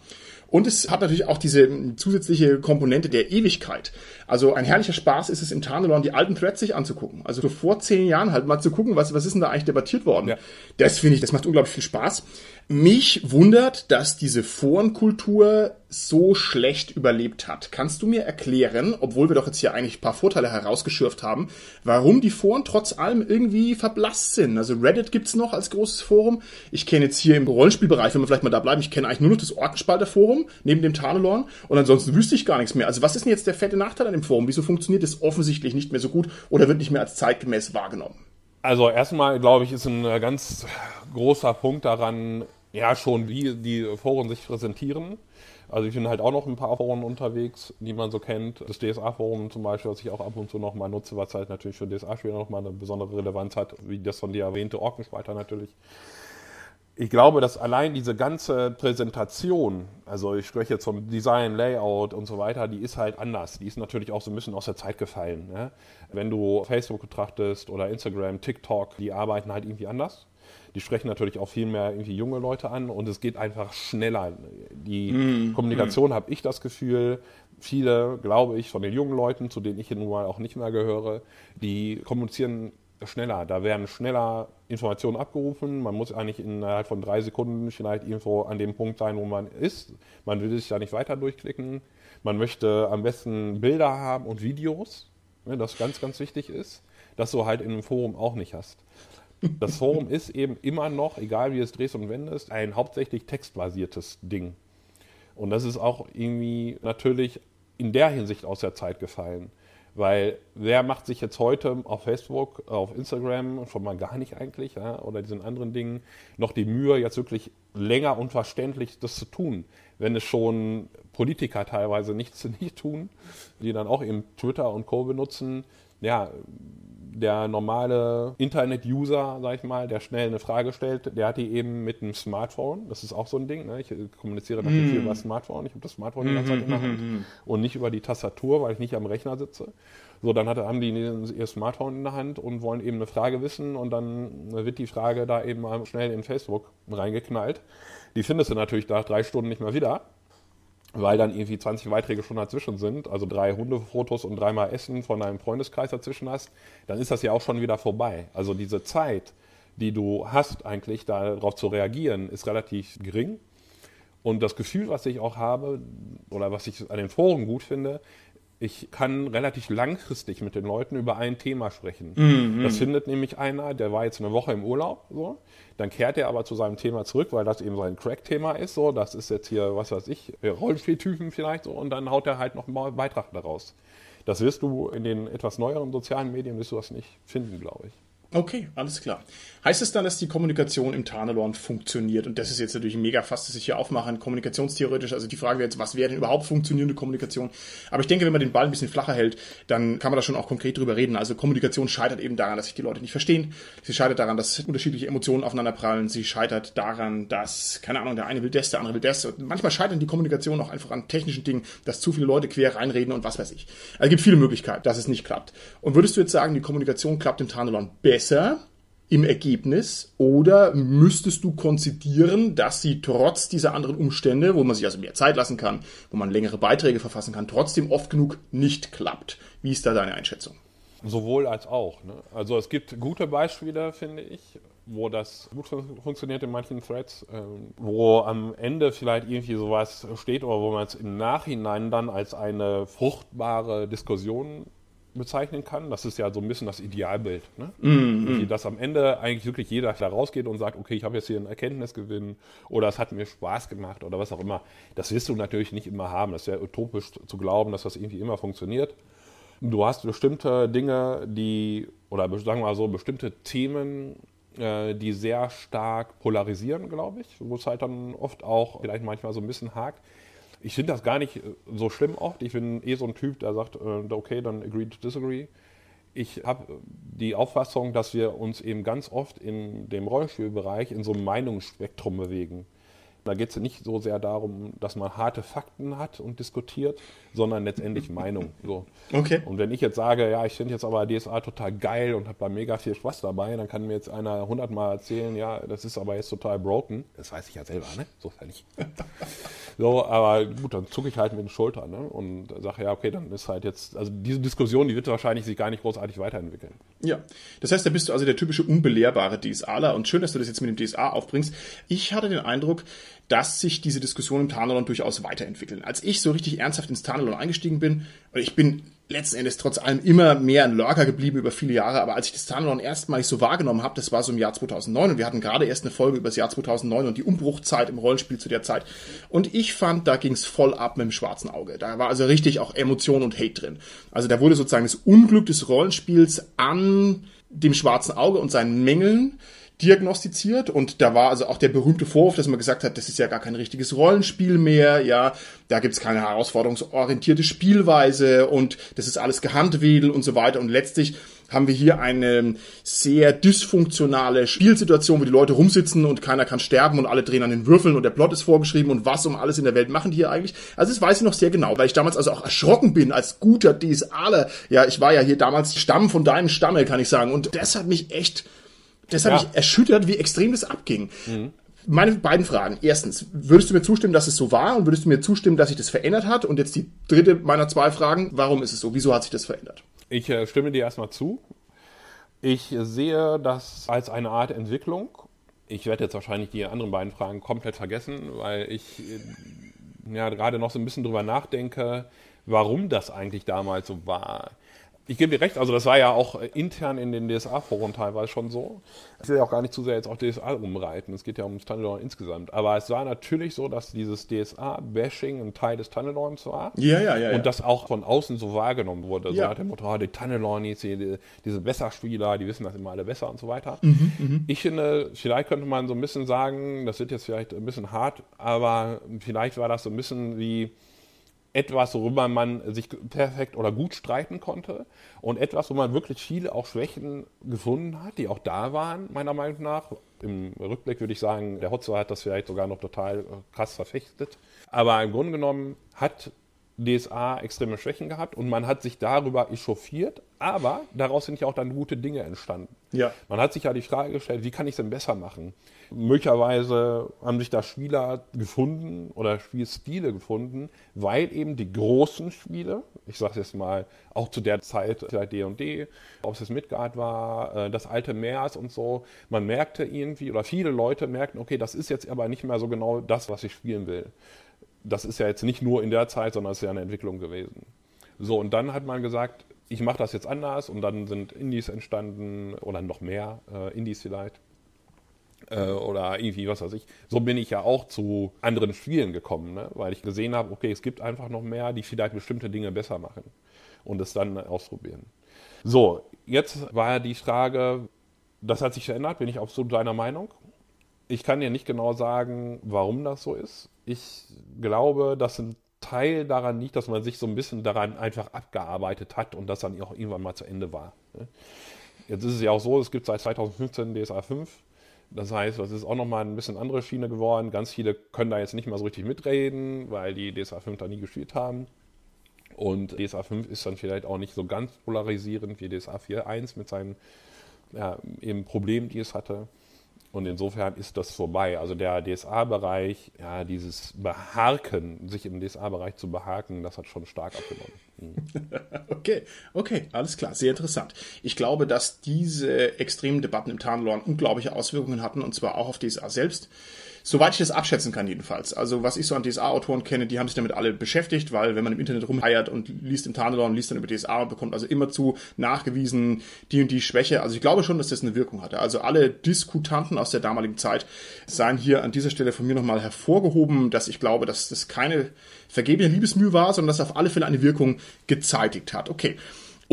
A: Und es hat natürlich auch diese zusätzliche Komponente der Ewigkeit. Also ein herrlicher Spaß ist es im Tarnelon, die alten Threads sich anzugucken. Also so vor zehn Jahren halt mal zu gucken, was, was ist denn da eigentlich debattiert worden. Ja. Das finde ich, das macht unglaublich viel Spaß. Mich wundert, dass diese Forenkultur so schlecht überlebt hat. Kannst du mir erklären, obwohl wir doch jetzt hier eigentlich ein paar Vorteile herausgeschürft haben, warum die Foren trotz allem irgendwie verblasst sind? Also Reddit gibt's noch als großes Forum. Ich kenne jetzt hier im Rollenspielbereich, wenn wir vielleicht mal da bleiben, ich kenne eigentlich nur noch das Orkenspalter Forum neben dem Tarnelorn und ansonsten wüsste ich gar nichts mehr. Also was ist denn jetzt der fette Nachteil an dem Forum? Wieso funktioniert es offensichtlich nicht mehr so gut oder wird nicht mehr als zeitgemäß wahrgenommen?
B: Also erstmal, glaube ich, ist ein ganz großer Punkt daran, Ja, schon, wie die Foren sich präsentieren. Also ich bin halt auch noch ein paar Foren unterwegs, die man so kennt. Das DSA-Forum zum Beispiel, was ich auch ab und zu noch mal nutze, was halt natürlich für DSA-Spieler noch mal eine besondere Relevanz hat, wie das von dir erwähnte Orkenspalter natürlich. Ich glaube, dass allein diese ganze Präsentation, also ich spreche jetzt vom Design, Layout und so weiter, die ist halt anders. Die ist natürlich auch so ein bisschen aus der Zeit gefallen. Ne? Wenn du Facebook betrachtest oder Instagram, TikTok, die arbeiten halt irgendwie anders. Die sprechen natürlich auch viel mehr irgendwie junge Leute an und es geht einfach schneller. Die mm, Kommunikation mm. habe ich das Gefühl, viele, glaube ich, von den jungen Leuten, zu denen ich nun mal auch nicht mehr gehöre, die kommunizieren schneller. Da werden schneller Informationen abgerufen. Man muss eigentlich innerhalb von drei Sekunden vielleicht irgendwo an dem Punkt sein, wo man ist. Man will sich da nicht weiter durchklicken. Man möchte am besten Bilder haben und Videos, ne, das ganz, ganz wichtig ist, das du halt in einem Forum auch nicht hast. Das Forum ist eben immer noch, egal wie es drehst und wendest, ein hauptsächlich textbasiertes Ding. Und das ist auch irgendwie natürlich in der Hinsicht aus der Zeit gefallen. Weil wer macht sich jetzt heute auf Facebook, auf Instagram, schon mal gar nicht eigentlich, ja, oder diesen anderen Dingen, noch die Mühe, jetzt wirklich länger und verständlich das zu tun, wenn es schon Politiker teilweise nichts nicht tun, die dann auch eben Twitter und Co. benutzen. Ja, der normale Internet-User, sag ich mal, der schnell eine Frage stellt, der hat die eben mit einem Smartphone. Das ist auch so ein Ding. Ne? Ich kommuniziere natürlich mm. viel über das Smartphone. Ich habe das Smartphone die ganze Zeit in der Hand mm. und nicht über die Tastatur, weil ich nicht am Rechner sitze. So, dann haben die ihr Smartphone in der Hand und wollen eben eine Frage wissen und dann wird die Frage da eben mal schnell in Facebook reingeknallt. Die findest du natürlich nach drei Stunden nicht mehr wieder weil dann irgendwie 20 Beiträge schon dazwischen sind, also drei Hundefotos und dreimal Essen von deinem Freundeskreis dazwischen hast, dann ist das ja auch schon wieder vorbei. Also diese Zeit, die du hast eigentlich darauf zu reagieren, ist relativ gering. Und das Gefühl, was ich auch habe, oder was ich an den Foren gut finde, ich kann relativ langfristig mit den Leuten über ein Thema sprechen. Mhm. Das findet nämlich einer, der war jetzt eine Woche im Urlaub, so. Dann kehrt er aber zu seinem Thema zurück, weil das eben sein Crack-Thema ist, so. Das ist jetzt hier, was weiß ich, Rollenspieltypen vielleicht, so. Und dann haut er halt noch einen Beitrag daraus. Das wirst du in den etwas neueren sozialen Medien, wirst du das nicht finden, glaube ich.
A: Okay, alles klar. Heißt es dann, dass die Kommunikation im Tarnelorn funktioniert? Und das ist jetzt natürlich mega fast, dass ich hier aufmache, kommunikationstheoretisch. Also die Frage wäre jetzt, was wäre denn überhaupt funktionierende Kommunikation? Aber ich denke, wenn man den Ball ein bisschen flacher hält, dann kann man da schon auch konkret drüber reden. Also Kommunikation scheitert eben daran, dass sich die Leute nicht verstehen. Sie scheitert daran, dass unterschiedliche Emotionen aufeinander prallen. Sie scheitert daran, dass, keine Ahnung, der eine will das, der andere will das. Und manchmal scheitern die Kommunikation auch einfach an technischen Dingen, dass zu viele Leute quer reinreden und was weiß ich. Also es gibt viele Möglichkeiten, dass es nicht klappt. Und würdest du jetzt sagen, die Kommunikation klappt im Tarnelorn besser? Besser im Ergebnis oder müsstest du konzidieren, dass sie trotz dieser anderen Umstände, wo man sich also mehr Zeit lassen kann, wo man längere Beiträge verfassen kann, trotzdem oft genug nicht klappt? Wie ist da deine Einschätzung?
B: Sowohl als auch. Ne? Also es gibt gute Beispiele, finde ich, wo das gut funktioniert in manchen Threads, äh, wo am Ende vielleicht irgendwie sowas steht oder wo man es im Nachhinein dann als eine fruchtbare Diskussion bezeichnen kann. Das ist ja so ein bisschen das Idealbild. Ne? Mm, mm. Dass am Ende eigentlich wirklich jeder da rausgeht und sagt, okay, ich habe jetzt hier einen Erkenntnisgewinn oder es hat mir Spaß gemacht oder was auch immer. Das wirst du natürlich nicht immer haben. Das wäre utopisch zu glauben, dass das irgendwie immer funktioniert. Du hast bestimmte Dinge, die, oder sagen wir mal so, bestimmte Themen, äh, die sehr stark polarisieren, glaube ich, wo es halt dann oft auch vielleicht manchmal so ein bisschen hakt ich finde das gar nicht äh, so schlimm oft. Ich bin eh so ein Typ, der sagt, äh, okay, dann agree to disagree. Ich habe die Auffassung, dass wir uns eben ganz oft in dem Rollenspielbereich in so einem Meinungsspektrum bewegen. Da geht es nicht so sehr darum, dass man harte Fakten hat und diskutiert, sondern letztendlich Meinung. So. Okay. Und wenn ich jetzt sage, ja, ich finde jetzt aber DSA total geil und habe da mega viel Spaß dabei, dann kann mir jetzt einer hundertmal erzählen, ja, das ist aber jetzt total broken. Das weiß ich ja selber, ne? So ist ja nicht. so, aber gut, dann zucke ich halt mit den Schultern ne? und sage, ja, okay, dann ist halt jetzt, also diese Diskussion, die wird wahrscheinlich sich gar nicht großartig weiterentwickeln.
A: Ja, das heißt, da bist du also der typische unbelehrbare DSAler und schön, dass du das jetzt mit dem DSA aufbringst. Ich hatte den Eindruck, dass sich diese Diskussion im Tarnalon durchaus weiterentwickeln. Als ich so richtig ernsthaft ins Tarnalon eingestiegen bin, ich bin letzten Endes trotz allem immer mehr ein Lurker geblieben über viele Jahre, aber als ich das Tarnalon erstmalig so wahrgenommen habe, das war so im Jahr 2009 und wir hatten gerade erst eine Folge über das Jahr 2009 und die Umbruchzeit im Rollenspiel zu der Zeit und ich fand, da ging's voll ab mit dem schwarzen Auge. Da war also richtig auch Emotion und Hate drin. Also da wurde sozusagen das Unglück des Rollenspiels an dem schwarzen Auge und seinen Mängeln diagnostiziert und da war also auch der berühmte Vorwurf, dass man gesagt hat, das ist ja gar kein richtiges Rollenspiel mehr, ja, da gibt's keine herausforderungsorientierte Spielweise und das ist alles Gehandwedel und so weiter und letztlich haben wir hier eine sehr dysfunktionale Spielsituation, wo die Leute rumsitzen und keiner kann sterben und alle drehen an den Würfeln und der Plot ist vorgeschrieben und was um alles in der Welt machen die hier eigentlich. Also das weiß ich noch sehr genau, weil ich damals also auch erschrocken bin als guter DSAler. Ja, ich war ja hier damals Stamm von deinem Stamme, kann ich sagen. Und das hat mich echt, das hat ja. mich erschüttert, wie extrem das abging. Mhm. Meine beiden Fragen. Erstens, würdest du mir zustimmen, dass es so war? Und würdest du mir zustimmen, dass sich das verändert hat? Und jetzt die dritte meiner zwei Fragen. Warum ist es so? Wieso hat sich das verändert?
B: Ich äh, stimme dir erstmal zu. Ich sehe das als eine Art Entwicklung. Ich werde jetzt wahrscheinlich die anderen beiden Fragen komplett vergessen, weil ich äh, ja gerade noch so ein bisschen drüber nachdenke, warum das eigentlich damals so war ich gebe dir recht, also das war ja auch intern in den DSA-Foren teilweise schon so. Ich will ja auch gar nicht zu sehr jetzt auf DSA rumreiten, es geht ja um Tunnelorn insgesamt. Aber es war natürlich so, dass dieses DSA-Bashing ein Teil des Tunnelorns war.
A: Ja, ja, ja.
B: Und
A: ja.
B: das auch von außen so wahrgenommen wurde. Ja. So nach dem Motto, oh, die Tunnelornis, die, diese Besserspieler, die wissen das immer alle besser und so weiter. Mhm, mh. Ich finde, vielleicht könnte man so ein bisschen sagen, das wird jetzt vielleicht ein bisschen hart, aber vielleicht war das so ein bisschen wie etwas, worüber man sich perfekt oder gut streiten konnte und etwas, wo man wirklich viele auch Schwächen gefunden hat, die auch da waren, meiner Meinung nach. Im Rückblick würde ich sagen, der Hotzo hat das vielleicht sogar noch total krass verfechtet. Aber im Grunde genommen hat DSA extreme Schwächen gehabt und man hat sich darüber echauffiert, aber daraus sind ja auch dann gute Dinge entstanden.
A: Ja.
B: Man hat sich ja die Frage gestellt, wie kann ich es denn besser machen? Möglicherweise haben sich da Spieler gefunden oder Spielstile gefunden, weil eben die großen Spiele, ich sage jetzt mal auch zu der Zeit vielleicht D&D, ob es jetzt Midgard war, äh, das alte Meers und so, man merkte irgendwie oder viele Leute merkten, okay, das ist jetzt aber nicht mehr so genau das, was ich spielen will das ist ja jetzt nicht nur in der Zeit, sondern es ist ja eine Entwicklung gewesen. So, und dann hat man gesagt, ich mache das jetzt anders und dann sind Indies entstanden oder noch mehr äh, Indies vielleicht. Äh, oder irgendwie, was weiß ich. So bin ich ja auch zu anderen Spielen gekommen, ne? weil ich gesehen habe, okay, es gibt einfach noch mehr, die vielleicht bestimmte Dinge besser machen und es dann ausprobieren. So, jetzt war ja die Frage, das hat sich verändert, bin ich absolut deiner Meinung. Ich kann dir nicht genau sagen, warum das so ist ich glaube, dass ein Teil daran liegt, dass man sich so ein bisschen daran einfach abgearbeitet hat und das dann auch irgendwann mal zu Ende war. Ne? Jetzt ist es ja auch so, es gibt seit 2015 DSA 5. Das heißt, das ist auch nochmal ein bisschen andere Schiene geworden. Ganz viele können da jetzt nicht mal so richtig mitreden, weil die DSA 5 da nie gespielt haben. Und DSA 5 ist dann vielleicht auch nicht so ganz polarisierend wie DSA 4.1 mit seinen ja, eben Problemen, die es hatte. Und insofern ist das vorbei. Also der DSA-Bereich, ja, dieses Beharken, sich im DSA-Bereich zu behaken, das hat schon stark abgenommen.
A: Mhm. okay, okay, alles klar, sehr interessant. Ich glaube, dass diese extremen Debatten im Tarnlorn unglaubliche Auswirkungen hatten, und zwar auch auf DSA selbst. Soweit ich das abschätzen kann jedenfalls. Also was ich so an DSA-Autoren kenne, die haben sich damit alle beschäftigt, weil wenn man im Internet rumheiert und liest im Tarnlorn und liest dann über DSA, bekommt also immer zu nachgewiesen die und die Schwäche. Also ich glaube schon, dass das eine Wirkung hatte. Also alle Diskutanten aus der damaligen Zeit seien hier an dieser Stelle von mir nochmal hervorgehoben, dass ich glaube, dass das keine vergebene Liebesmühe war, sondern dass auf alle Fälle eine Wirkung gezeitigt hat. Okay.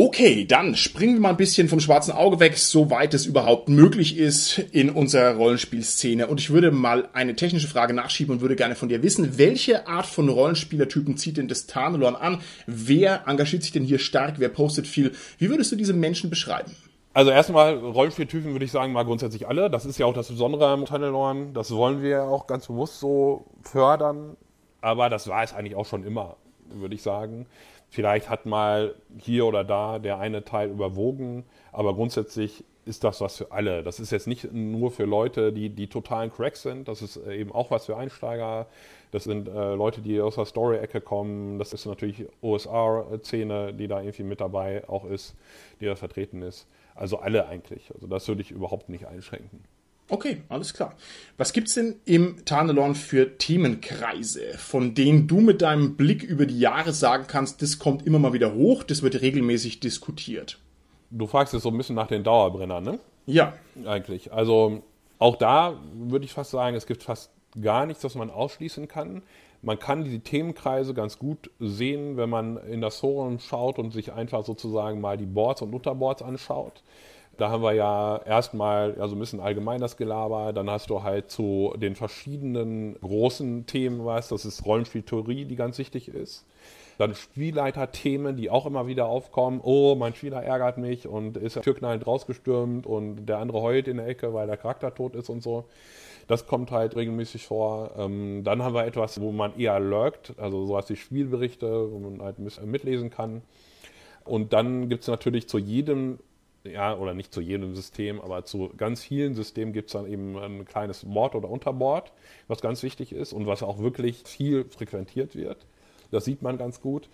A: Okay, dann springen wir mal ein bisschen vom schwarzen Auge weg, soweit es überhaupt möglich ist in unserer Rollenspielszene. Und ich würde mal eine technische Frage nachschieben und würde gerne von dir wissen, welche Art von Rollenspielertypen zieht denn das Tarnelorn an? Wer engagiert sich denn hier stark? Wer postet viel? Wie würdest du diese Menschen beschreiben?
B: Also erstmal Rollenspieltypen würde ich sagen mal grundsätzlich alle. Das ist ja auch das Besondere am Tunnelorn. Das wollen wir auch ganz bewusst so fördern. Aber das war es eigentlich auch schon immer, würde ich sagen. Vielleicht hat mal hier oder da der eine Teil überwogen, aber grundsätzlich ist das was für alle. Das ist jetzt nicht nur für Leute, die die totalen Cracks sind, das ist eben auch was für Einsteiger. Das sind äh, Leute, die aus der Story-Ecke kommen. Das ist natürlich OSR-Szene, die da irgendwie mit dabei auch ist, die da vertreten ist. Also alle eigentlich. Also das würde ich überhaupt nicht einschränken.
A: Okay, alles klar. Was gibt's denn im Tarnelorn für Themenkreise, von denen du mit deinem Blick über die Jahre sagen kannst, das kommt immer mal wieder hoch, das wird regelmäßig diskutiert?
B: Du fragst jetzt so ein bisschen nach den Dauerbrennern, ne?
A: Ja.
B: Eigentlich. Also auch da würde ich fast sagen, es gibt fast gar nichts, was man ausschließen kann. Man kann die Themenkreise ganz gut sehen, wenn man in das Forum schaut und sich einfach sozusagen mal die Boards und Unterboards anschaut Da haben wir ja erstmal ja, so ein bisschen allgemein das Gelaber, dann hast du halt zu den verschiedenen großen Themen was, das ist Rollenspieltheorie, die ganz wichtig ist. Dann Spielleiterthemen, die auch immer wieder aufkommen. Oh, mein Spieler ärgert mich und ist türknallend rausgestürmt und der andere heult in der Ecke, weil der Charakter tot ist und so. Das kommt halt regelmäßig vor. Ähm, dann haben wir etwas, wo man eher lurkt, also sowas wie Spielberichte, wo man halt ein bisschen mitlesen kann. Und dann gibt es natürlich zu jedem ja, oder nicht zu jedem System, aber zu ganz vielen Systemen gibt es dann eben ein kleines Board oder Unterboard, was ganz wichtig ist und was auch wirklich viel frequentiert wird. Das sieht man ganz gut.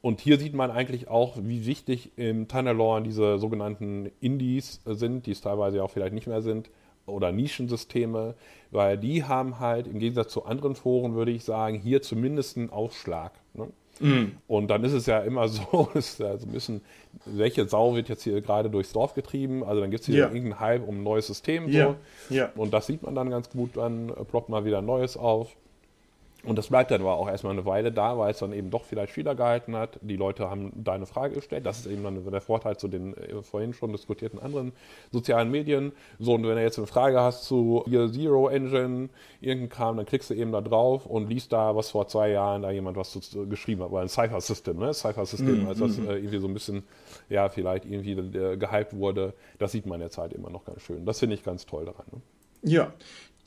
B: Und hier sieht man eigentlich auch, wie wichtig im Tunnelore diese sogenannten Indies sind, die es teilweise auch vielleicht nicht mehr sind, oder Nischensysteme, weil die haben halt im Gegensatz zu anderen Foren, würde ich sagen, hier zumindest einen Aufschlag. Ne? Mm. Und dann ist es ja immer so, ist ja so ein bisschen, welche Sau wird jetzt hier gerade durchs Dorf getrieben? Also dann gibt es hier yeah. irgendeinen Hype um ein neues System. So. Yeah. Und das sieht man dann ganz gut, dann ploppt mal wieder Neues auf. Und das bleibt dann aber auch erstmal eine Weile da, weil es dann eben doch vielleicht Spieler gehalten hat. Die Leute haben deine Frage gestellt. Das ist eben dann der Vorteil zu den äh, vorhin schon diskutierten anderen sozialen Medien. So, und wenn du jetzt eine Frage hast zu Year Zero Engine, irgendein Kram, dann klickst du eben da drauf und liest da, was vor zwei Jahren da jemand was geschrieben hat. Weil ein Cypher System, ne? Cypher System, mhm. als das äh, irgendwie so ein bisschen, ja, vielleicht irgendwie äh, gehypt wurde. Das sieht man jetzt halt immer noch ganz schön. Das finde ich ganz toll daran. Ne?
A: Ja,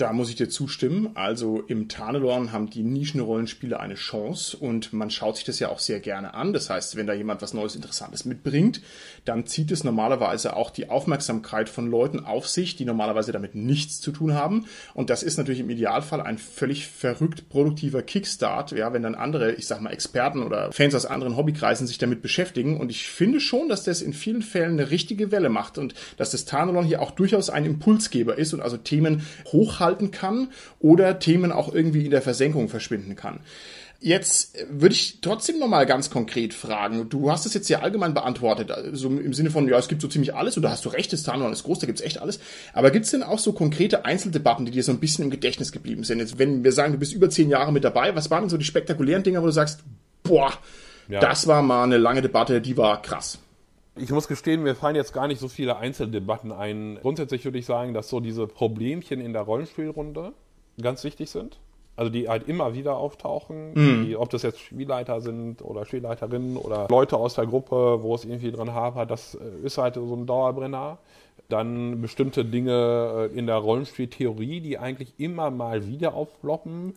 A: da muss ich dir zustimmen. Also im Tarnelorn haben die Nischenrollenspiele eine Chance und man schaut sich das ja auch sehr gerne an. Das heißt, wenn da jemand was Neues, Interessantes mitbringt, dann zieht es normalerweise auch die Aufmerksamkeit von Leuten auf sich, die normalerweise damit nichts zu tun haben. Und das ist natürlich im Idealfall ein völlig verrückt produktiver Kickstart, ja, wenn dann andere, ich sag mal, Experten oder Fans aus anderen Hobbykreisen sich damit beschäftigen. Und ich finde schon, dass das in vielen Fällen eine richtige Welle macht und dass das Tarnelorn hier auch durchaus ein Impulsgeber ist und also Themen hochhalten halten kann oder Themen auch irgendwie in der Versenkung verschwinden kann. Jetzt würde ich trotzdem nochmal ganz konkret fragen. Du hast es jetzt sehr allgemein beantwortet, also im Sinne von, ja, es gibt so ziemlich alles, oder hast du recht, das Tarnhorn ist groß, da gibt's echt alles. Aber gibt's denn auch so konkrete Einzeldebatten, die dir so ein bisschen im Gedächtnis geblieben sind? Jetzt, wenn wir sagen, du bist über zehn Jahre mit dabei, was waren denn so die spektakulären Dinge, wo du sagst, boah, ja. das war mal eine lange Debatte, die war krass?
B: Ich muss gestehen, mir fallen jetzt gar nicht so viele Einzeldebatten ein. Grundsätzlich würde ich sagen, dass so diese Problemchen in der Rollenspielrunde ganz wichtig sind. Also die halt immer wieder auftauchen, mhm. die, ob das jetzt Spielleiter sind oder Spielleiterinnen oder Leute aus der Gruppe, wo es irgendwie dran hapert, das äh, ist halt so ein Dauerbrenner. Dann bestimmte Dinge äh, in der Rollenspieltheorie, die eigentlich immer mal wieder aufploppen,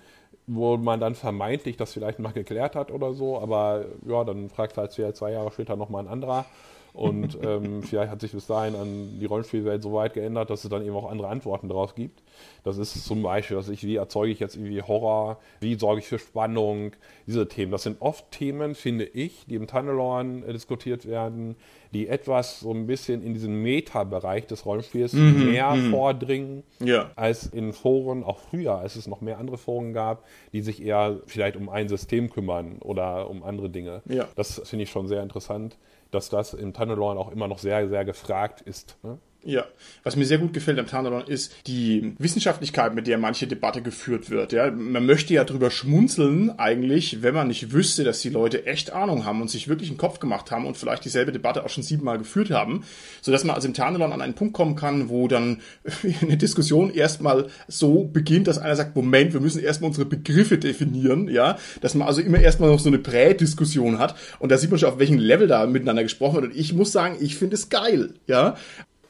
B: wo man dann vermeintlich das vielleicht mal geklärt hat oder so, aber ja, dann fragt halt zwei Jahre später nochmal ein anderer. Und ähm, vielleicht hat sich bis dahin an die Rollenspielwelt so weit geändert, dass es dann eben auch andere Antworten darauf gibt. Das ist zum Beispiel, dass ich, wie erzeuge ich jetzt irgendwie Horror, wie sorge ich für Spannung, diese Themen. Das sind oft Themen, finde ich, die im Tunnelorn äh, diskutiert werden, die etwas so ein bisschen in diesen Meta-Bereich des Rollenspiels mhm, mehr mhm. vordringen, ja. als in Foren, auch früher, als es noch mehr andere Foren gab, die sich eher vielleicht um ein System kümmern oder um andere Dinge. Ja. Das finde ich schon sehr interessant dass das im Tunnelorn auch immer noch sehr, sehr gefragt ist. Ne?
A: Ja, was mir sehr gut gefällt am Tarnalon ist die Wissenschaftlichkeit, mit der manche Debatte geführt wird. Ja, man möchte ja drüber schmunzeln eigentlich, wenn man nicht wüsste, dass die Leute echt Ahnung haben und sich wirklich einen Kopf gemacht haben und vielleicht dieselbe Debatte auch schon siebenmal geführt haben, so dass man also im Tarnalon an einen Punkt kommen kann, wo dann eine Diskussion erstmal so beginnt, dass einer sagt, Moment, wir müssen erstmal unsere Begriffe definieren, ja, dass man also immer erstmal noch so eine Prädiskussion hat und da sieht man schon auf welchem Level da miteinander gesprochen wird. Und ich muss sagen, ich finde es geil, ja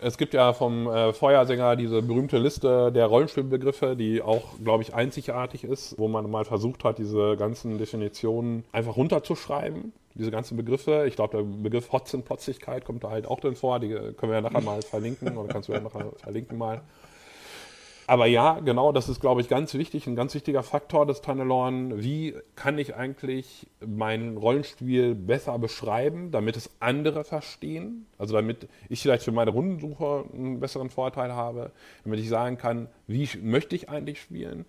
B: es gibt ja vom äh, Feuersänger diese berühmte Liste der Rollenspielbegriffe, die auch, glaube ich, einzigartig ist, wo man mal versucht hat, diese ganzen Definitionen einfach runterzuschreiben. Diese ganzen Begriffe. Ich glaube, der Begriff Hotzenplotzigkeit kommt da halt auch drin vor. Die können wir ja nachher mal verlinken oder kannst du ja nachher verlinken mal. Aber ja, genau, das ist, glaube ich, ganz wichtig, ein ganz wichtiger Faktor des Tunnelorn. Wie kann ich eigentlich mein Rollenspiel besser beschreiben, damit es andere verstehen? Also damit ich vielleicht für meine Rundensuche einen besseren Vorteil habe, damit ich sagen kann, wie möchte ich eigentlich spielen?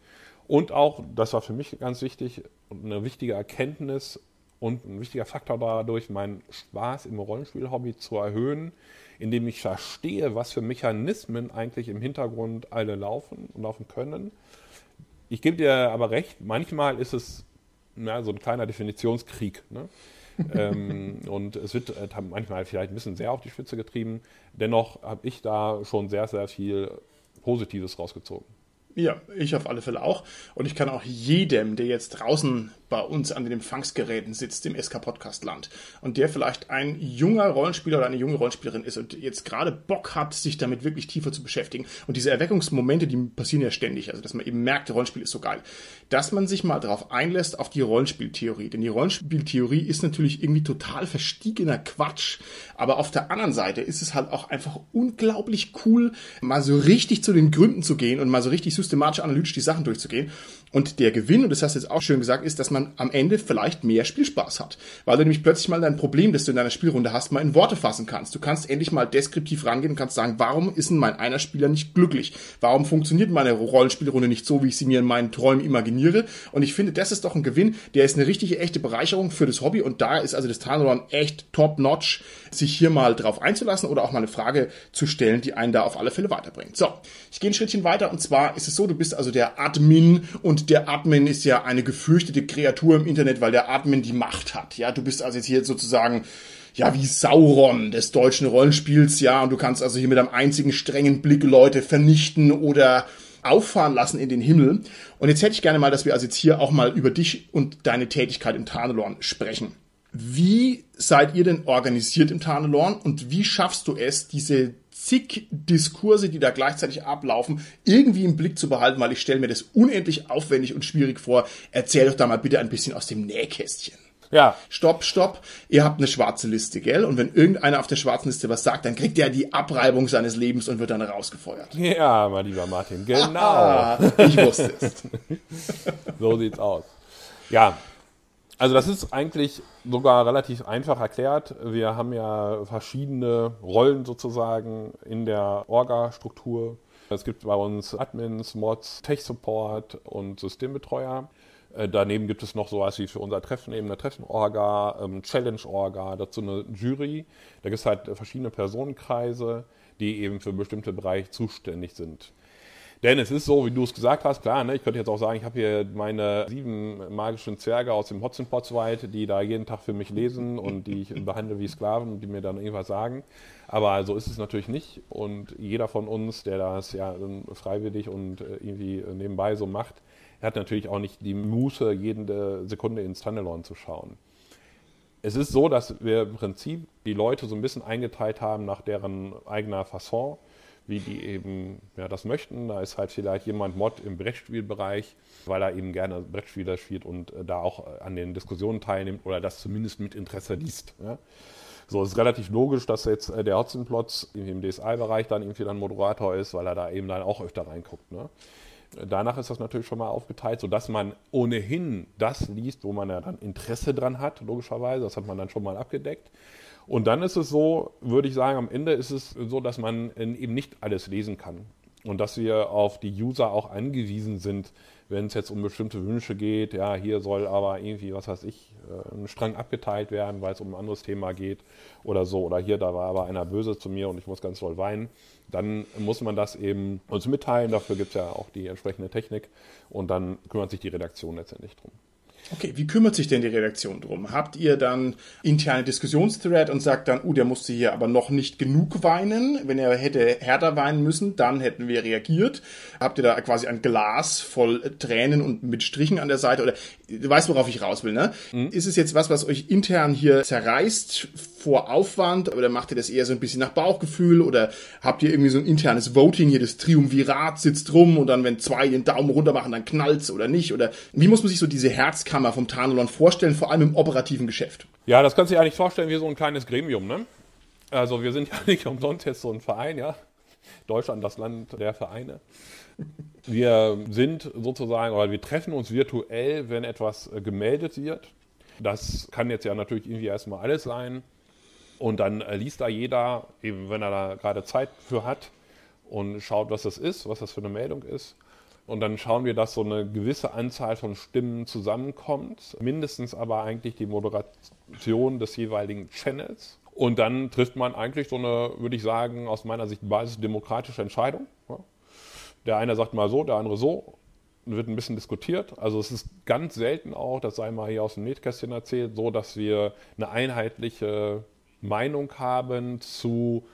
B: Und auch, das war für mich ganz wichtig, eine wichtige Erkenntnis und ein wichtiger Faktor dadurch, meinen Spaß im Rollenspiel-Hobby zu erhöhen, indem ich verstehe, was für Mechanismen eigentlich im Hintergrund alle laufen und laufen können. Ich gebe dir aber recht, manchmal ist es ja, so ein kleiner Definitionskrieg. Ne? ähm, und es wird äh, manchmal vielleicht ein bisschen sehr auf die Spitze getrieben. Dennoch habe ich da schon sehr, sehr viel Positives rausgezogen.
A: Ja, ich auf alle Fälle auch. Und ich kann auch jedem, der jetzt draußen bei uns an den Empfangsgeräten sitzt im SK Podcast Land und der vielleicht ein junger Rollenspieler oder eine junge Rollenspielerin ist und jetzt gerade Bock hat, sich damit wirklich tiefer zu beschäftigen. Und diese Erweckungsmomente, die passieren ja ständig, also dass man eben merkt, Rollenspiel ist so geil, dass man sich mal darauf einlässt auf die Rollenspieltheorie, denn die Rollenspieltheorie ist natürlich irgendwie total verstiegener Quatsch, aber auf der anderen Seite ist es halt auch einfach unglaublich cool, mal so richtig zu den Gründen zu gehen und mal so richtig systematisch analytisch die Sachen durchzugehen. Und der Gewinn, und das hast du jetzt auch schön gesagt, ist, dass man am Ende vielleicht mehr Spielspaß hat. Weil du nämlich plötzlich mal dein Problem, das du in deiner Spielrunde hast, mal in Worte fassen kannst. Du kannst endlich mal deskriptiv rangehen und kannst sagen, warum ist denn mein einer Spieler nicht glücklich? Warum funktioniert meine Rollenspielrunde nicht so, wie ich sie mir in meinen Träumen imaginiere? Und ich finde, das ist doch ein Gewinn, der ist eine richtige, echte Bereicherung für das Hobby. Und da ist also das Tarnodon echt top-notch, sich hier mal drauf einzulassen oder auch mal eine Frage zu stellen, die einen da auf alle Fälle weiterbringt. So, ich gehe ein Schrittchen weiter. Und zwar ist es so, du bist also der Admin und der Admin ist ja eine gefürchtete Kreatur im Internet, weil der Admin die Macht hat. Ja, du bist also jetzt hier sozusagen ja, wie Sauron des deutschen Rollenspiels, ja, und du kannst also hier mit einem einzigen strengen Blick Leute vernichten oder auffahren lassen in den Himmel. Und jetzt hätte ich gerne mal, dass wir also jetzt hier auch mal über dich und deine Tätigkeit im Tarnelorn sprechen. Wie seid ihr denn organisiert im Tarnelorn und wie schaffst du es, diese zig Diskurse, die da gleichzeitig ablaufen, irgendwie im Blick zu behalten, weil ich stelle mir das unendlich aufwendig und schwierig vor. Erzähl doch da mal bitte ein bisschen aus dem Nähkästchen. Ja. Stopp, stopp. Ihr habt eine schwarze Liste, gell? Und wenn irgendeiner auf der schwarzen Liste was sagt, dann kriegt er die Abreibung seines Lebens und wird dann rausgefeuert.
B: Ja, mein lieber Martin, genau. Ah, ich wusste es. so sieht's aus. Ja, also das ist eigentlich sogar relativ einfach erklärt. Wir haben ja verschiedene Rollen sozusagen in der Orga-Struktur. Es gibt bei uns Admins, Mods, Tech-Support und Systembetreuer. Äh, daneben gibt es noch sowas wie für unser Treffen eben eine Treffen-Orga, ähm, Challenge-Orga, dazu eine Jury. Da gibt es halt verschiedene Personenkreise, die eben für bestimmte Bereiche zuständig sind. Denn es ist so, wie du es gesagt hast, klar, ne, ich könnte jetzt auch sagen, ich habe hier meine sieben magischen Zwerge aus dem Hotzenpotzwald, die da jeden Tag für mich lesen und die ich behandle wie Sklaven und die mir dann irgendwas sagen. Aber so ist es natürlich nicht. Und jeder von uns, der das ja freiwillig und äh, irgendwie nebenbei so macht, hat natürlich auch nicht die Muße, jede Sekunde ins Tunnelon zu schauen. Es ist so, dass wir im Prinzip die Leute so ein bisschen eingeteilt haben nach deren eigener Fasson wie die eben ja, das möchten. Da ist halt vielleicht jemand Mod im Brettspielbereich, weil er eben gerne Brettspieler spielt und äh, da auch äh, an den Diskussionen teilnimmt oder das zumindest mit Interesse liest. Ja. So, es ist relativ logisch, dass jetzt äh, der Hotzenplotz im DSI-Bereich dann irgendwie dann Moderator ist, weil er da eben dann auch öfter reinguckt. Ne? Danach ist das natürlich schon mal aufgeteilt, sodass man ohnehin das liest, wo man ja dann Interesse dran hat, logischerweise. Das hat man dann schon mal abgedeckt. Und dann ist es so, würde ich sagen, am Ende ist es so, dass man eben nicht alles lesen kann. Und dass wir auf die User auch angewiesen sind, wenn es jetzt um bestimmte Wünsche geht, ja, hier soll aber irgendwie, was weiß ich, äh, ein Strang abgeteilt werden, weil es um ein anderes Thema geht oder so, oder hier, da war aber einer böse zu mir und ich muss ganz doll weinen, dann muss man das eben uns mitteilen, dafür gibt es ja auch die entsprechende Technik. Und dann kümmert sich die Redaktion letztendlich drum.
A: Okay, wie kümmert sich denn die Redaktion drum? Habt ihr dann interne Diskussionsthread und sagt dann, uh, der musste hier aber noch nicht genug weinen. Wenn er hätte härter weinen müssen, dann hätten wir reagiert. Habt ihr da quasi ein Glas voll Tränen und mit Strichen an der Seite? Oder du weißt, worauf ich raus will, ne? Mhm. Ist es jetzt was, was euch intern hier zerreißt vor Aufwand? Oder macht ihr das eher so ein bisschen nach Bauchgefühl? Oder habt ihr irgendwie so ein internes Voting hier, das Triumvirat sitzt rum und dann, wenn zwei den Daumen runter machen, dann knallt's oder nicht? Oder wie muss man sich so diese Herzkarte Kammer vom Tarnelon vorstellen, vor allem im operativen Geschäft?
B: Ja, das kannst du dir eigentlich vorstellen wie so ein kleines Gremium, ne? Also wir sind ja nicht umsonst jetzt so ein Verein, ja. Deutschland, das Land der Vereine. Wir sind sozusagen, oder wir treffen uns virtuell, wenn etwas äh, gemeldet wird. Das kann jetzt ja natürlich irgendwie erstmal alles sein. Und dann äh, liest da jeder, eben wenn er da gerade Zeit für hat und schaut, was das ist, was das für eine Meldung ist. Und dann schauen wir, dass so eine gewisse Anzahl von Stimmen zusammenkommt, mindestens aber eigentlich die Moderation des jeweiligen Channels. Und dann trifft man eigentlich so eine, würde ich sagen, aus meiner Sicht basisdemokratische Entscheidung. Der eine sagt mal so, der andere so. wird ein bisschen diskutiert. Also es ist ganz selten auch, das sei mal hier aus dem Nähkästchen erzählt, so, dass wir eine einheitliche Meinung haben zu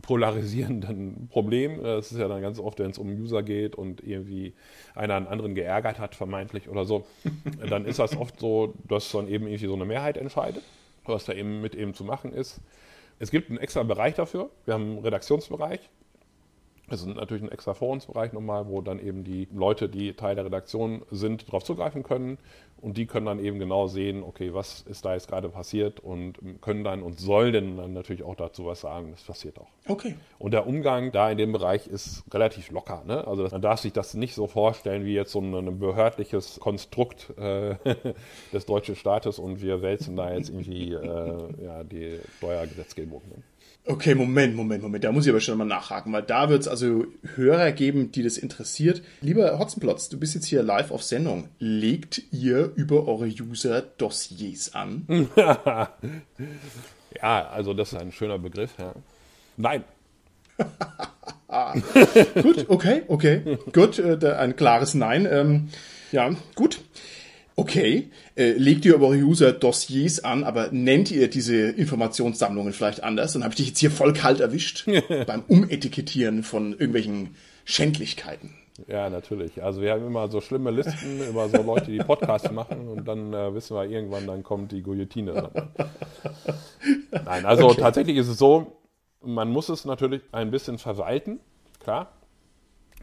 B: polarisierenden Problemen. Das ist ja dann ganz oft, wenn es um User geht und irgendwie einer einen anderen geärgert hat, vermeintlich oder so, dann ist das oft so, dass dann eben irgendwie so eine Mehrheit entscheidet, was da eben mit eben zu machen ist. Es gibt einen extra Bereich dafür. Wir haben einen Redaktionsbereich, das ist natürlich ein extra Forumsbereich nochmal, wo dann eben die Leute, die Teil der Redaktion sind, darauf zugreifen können. Und die können dann eben genau sehen, okay, was ist da jetzt gerade passiert und können dann und sollen dann natürlich auch dazu was sagen. Das passiert auch.
A: Okay.
B: Und der Umgang da in dem Bereich ist relativ locker. Ne? Also man darf sich das nicht so vorstellen wie jetzt so ein, ein behördliches Konstrukt äh, des deutschen Staates und wir wälzen da jetzt irgendwie äh, ja, die Steuergesetzgebung. Ne?
A: Okay, Moment, Moment, Moment. Da muss ich aber schon mal nachhaken, weil da wird es also Hörer geben, die das interessiert. Lieber Hotzenplotz, du bist jetzt hier live auf Sendung. Legt ihr über eure User Dossiers an?
B: ja, also das ist ein schöner Begriff. Ja. Nein.
A: gut, okay, okay. Gut, äh, ein klares Nein. Ähm, ja, gut. Okay, äh, legt ihr über eure User Dossiers an, aber nennt ihr diese Informationssammlungen vielleicht anders? Dann habe ich dich jetzt hier voll kalt erwischt beim Umetikettieren von irgendwelchen Schändlichkeiten.
B: Ja, natürlich. Also wir haben immer so schlimme Listen über so Leute, die Podcasts machen und dann äh, wissen wir irgendwann, dann kommt die Guillotine. Nein, also okay. tatsächlich ist es so, man muss es natürlich ein bisschen verwalten, klar.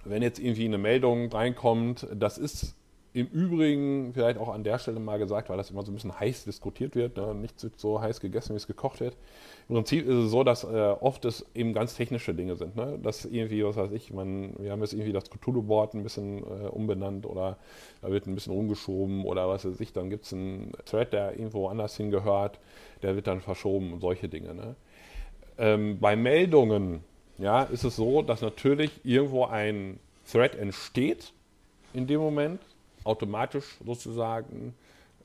B: Wenn jetzt irgendwie eine Meldung reinkommt, das ist im Übrigen vielleicht auch an der Stelle mal gesagt, weil das immer so ein bisschen heiß diskutiert wird, ne? nicht so heiß gegessen, wie es gekocht wird. Im Prinzip ist es so, dass äh, oft es eben ganz technische Dinge sind. Ne? Dass irgendwie, was weiß ich, man, wir haben jetzt irgendwie das Cthulhu-Board ein bisschen äh, umbenannt oder da wird ein bisschen rumgeschoben oder was weiß ich, dann gibt es einen Thread, der irgendwo anders hingehört, der wird dann verschoben und solche Dinge. Ne? Ähm, bei Meldungen ja, ist es so, dass natürlich irgendwo ein Thread entsteht in dem Moment, automatisch sozusagen,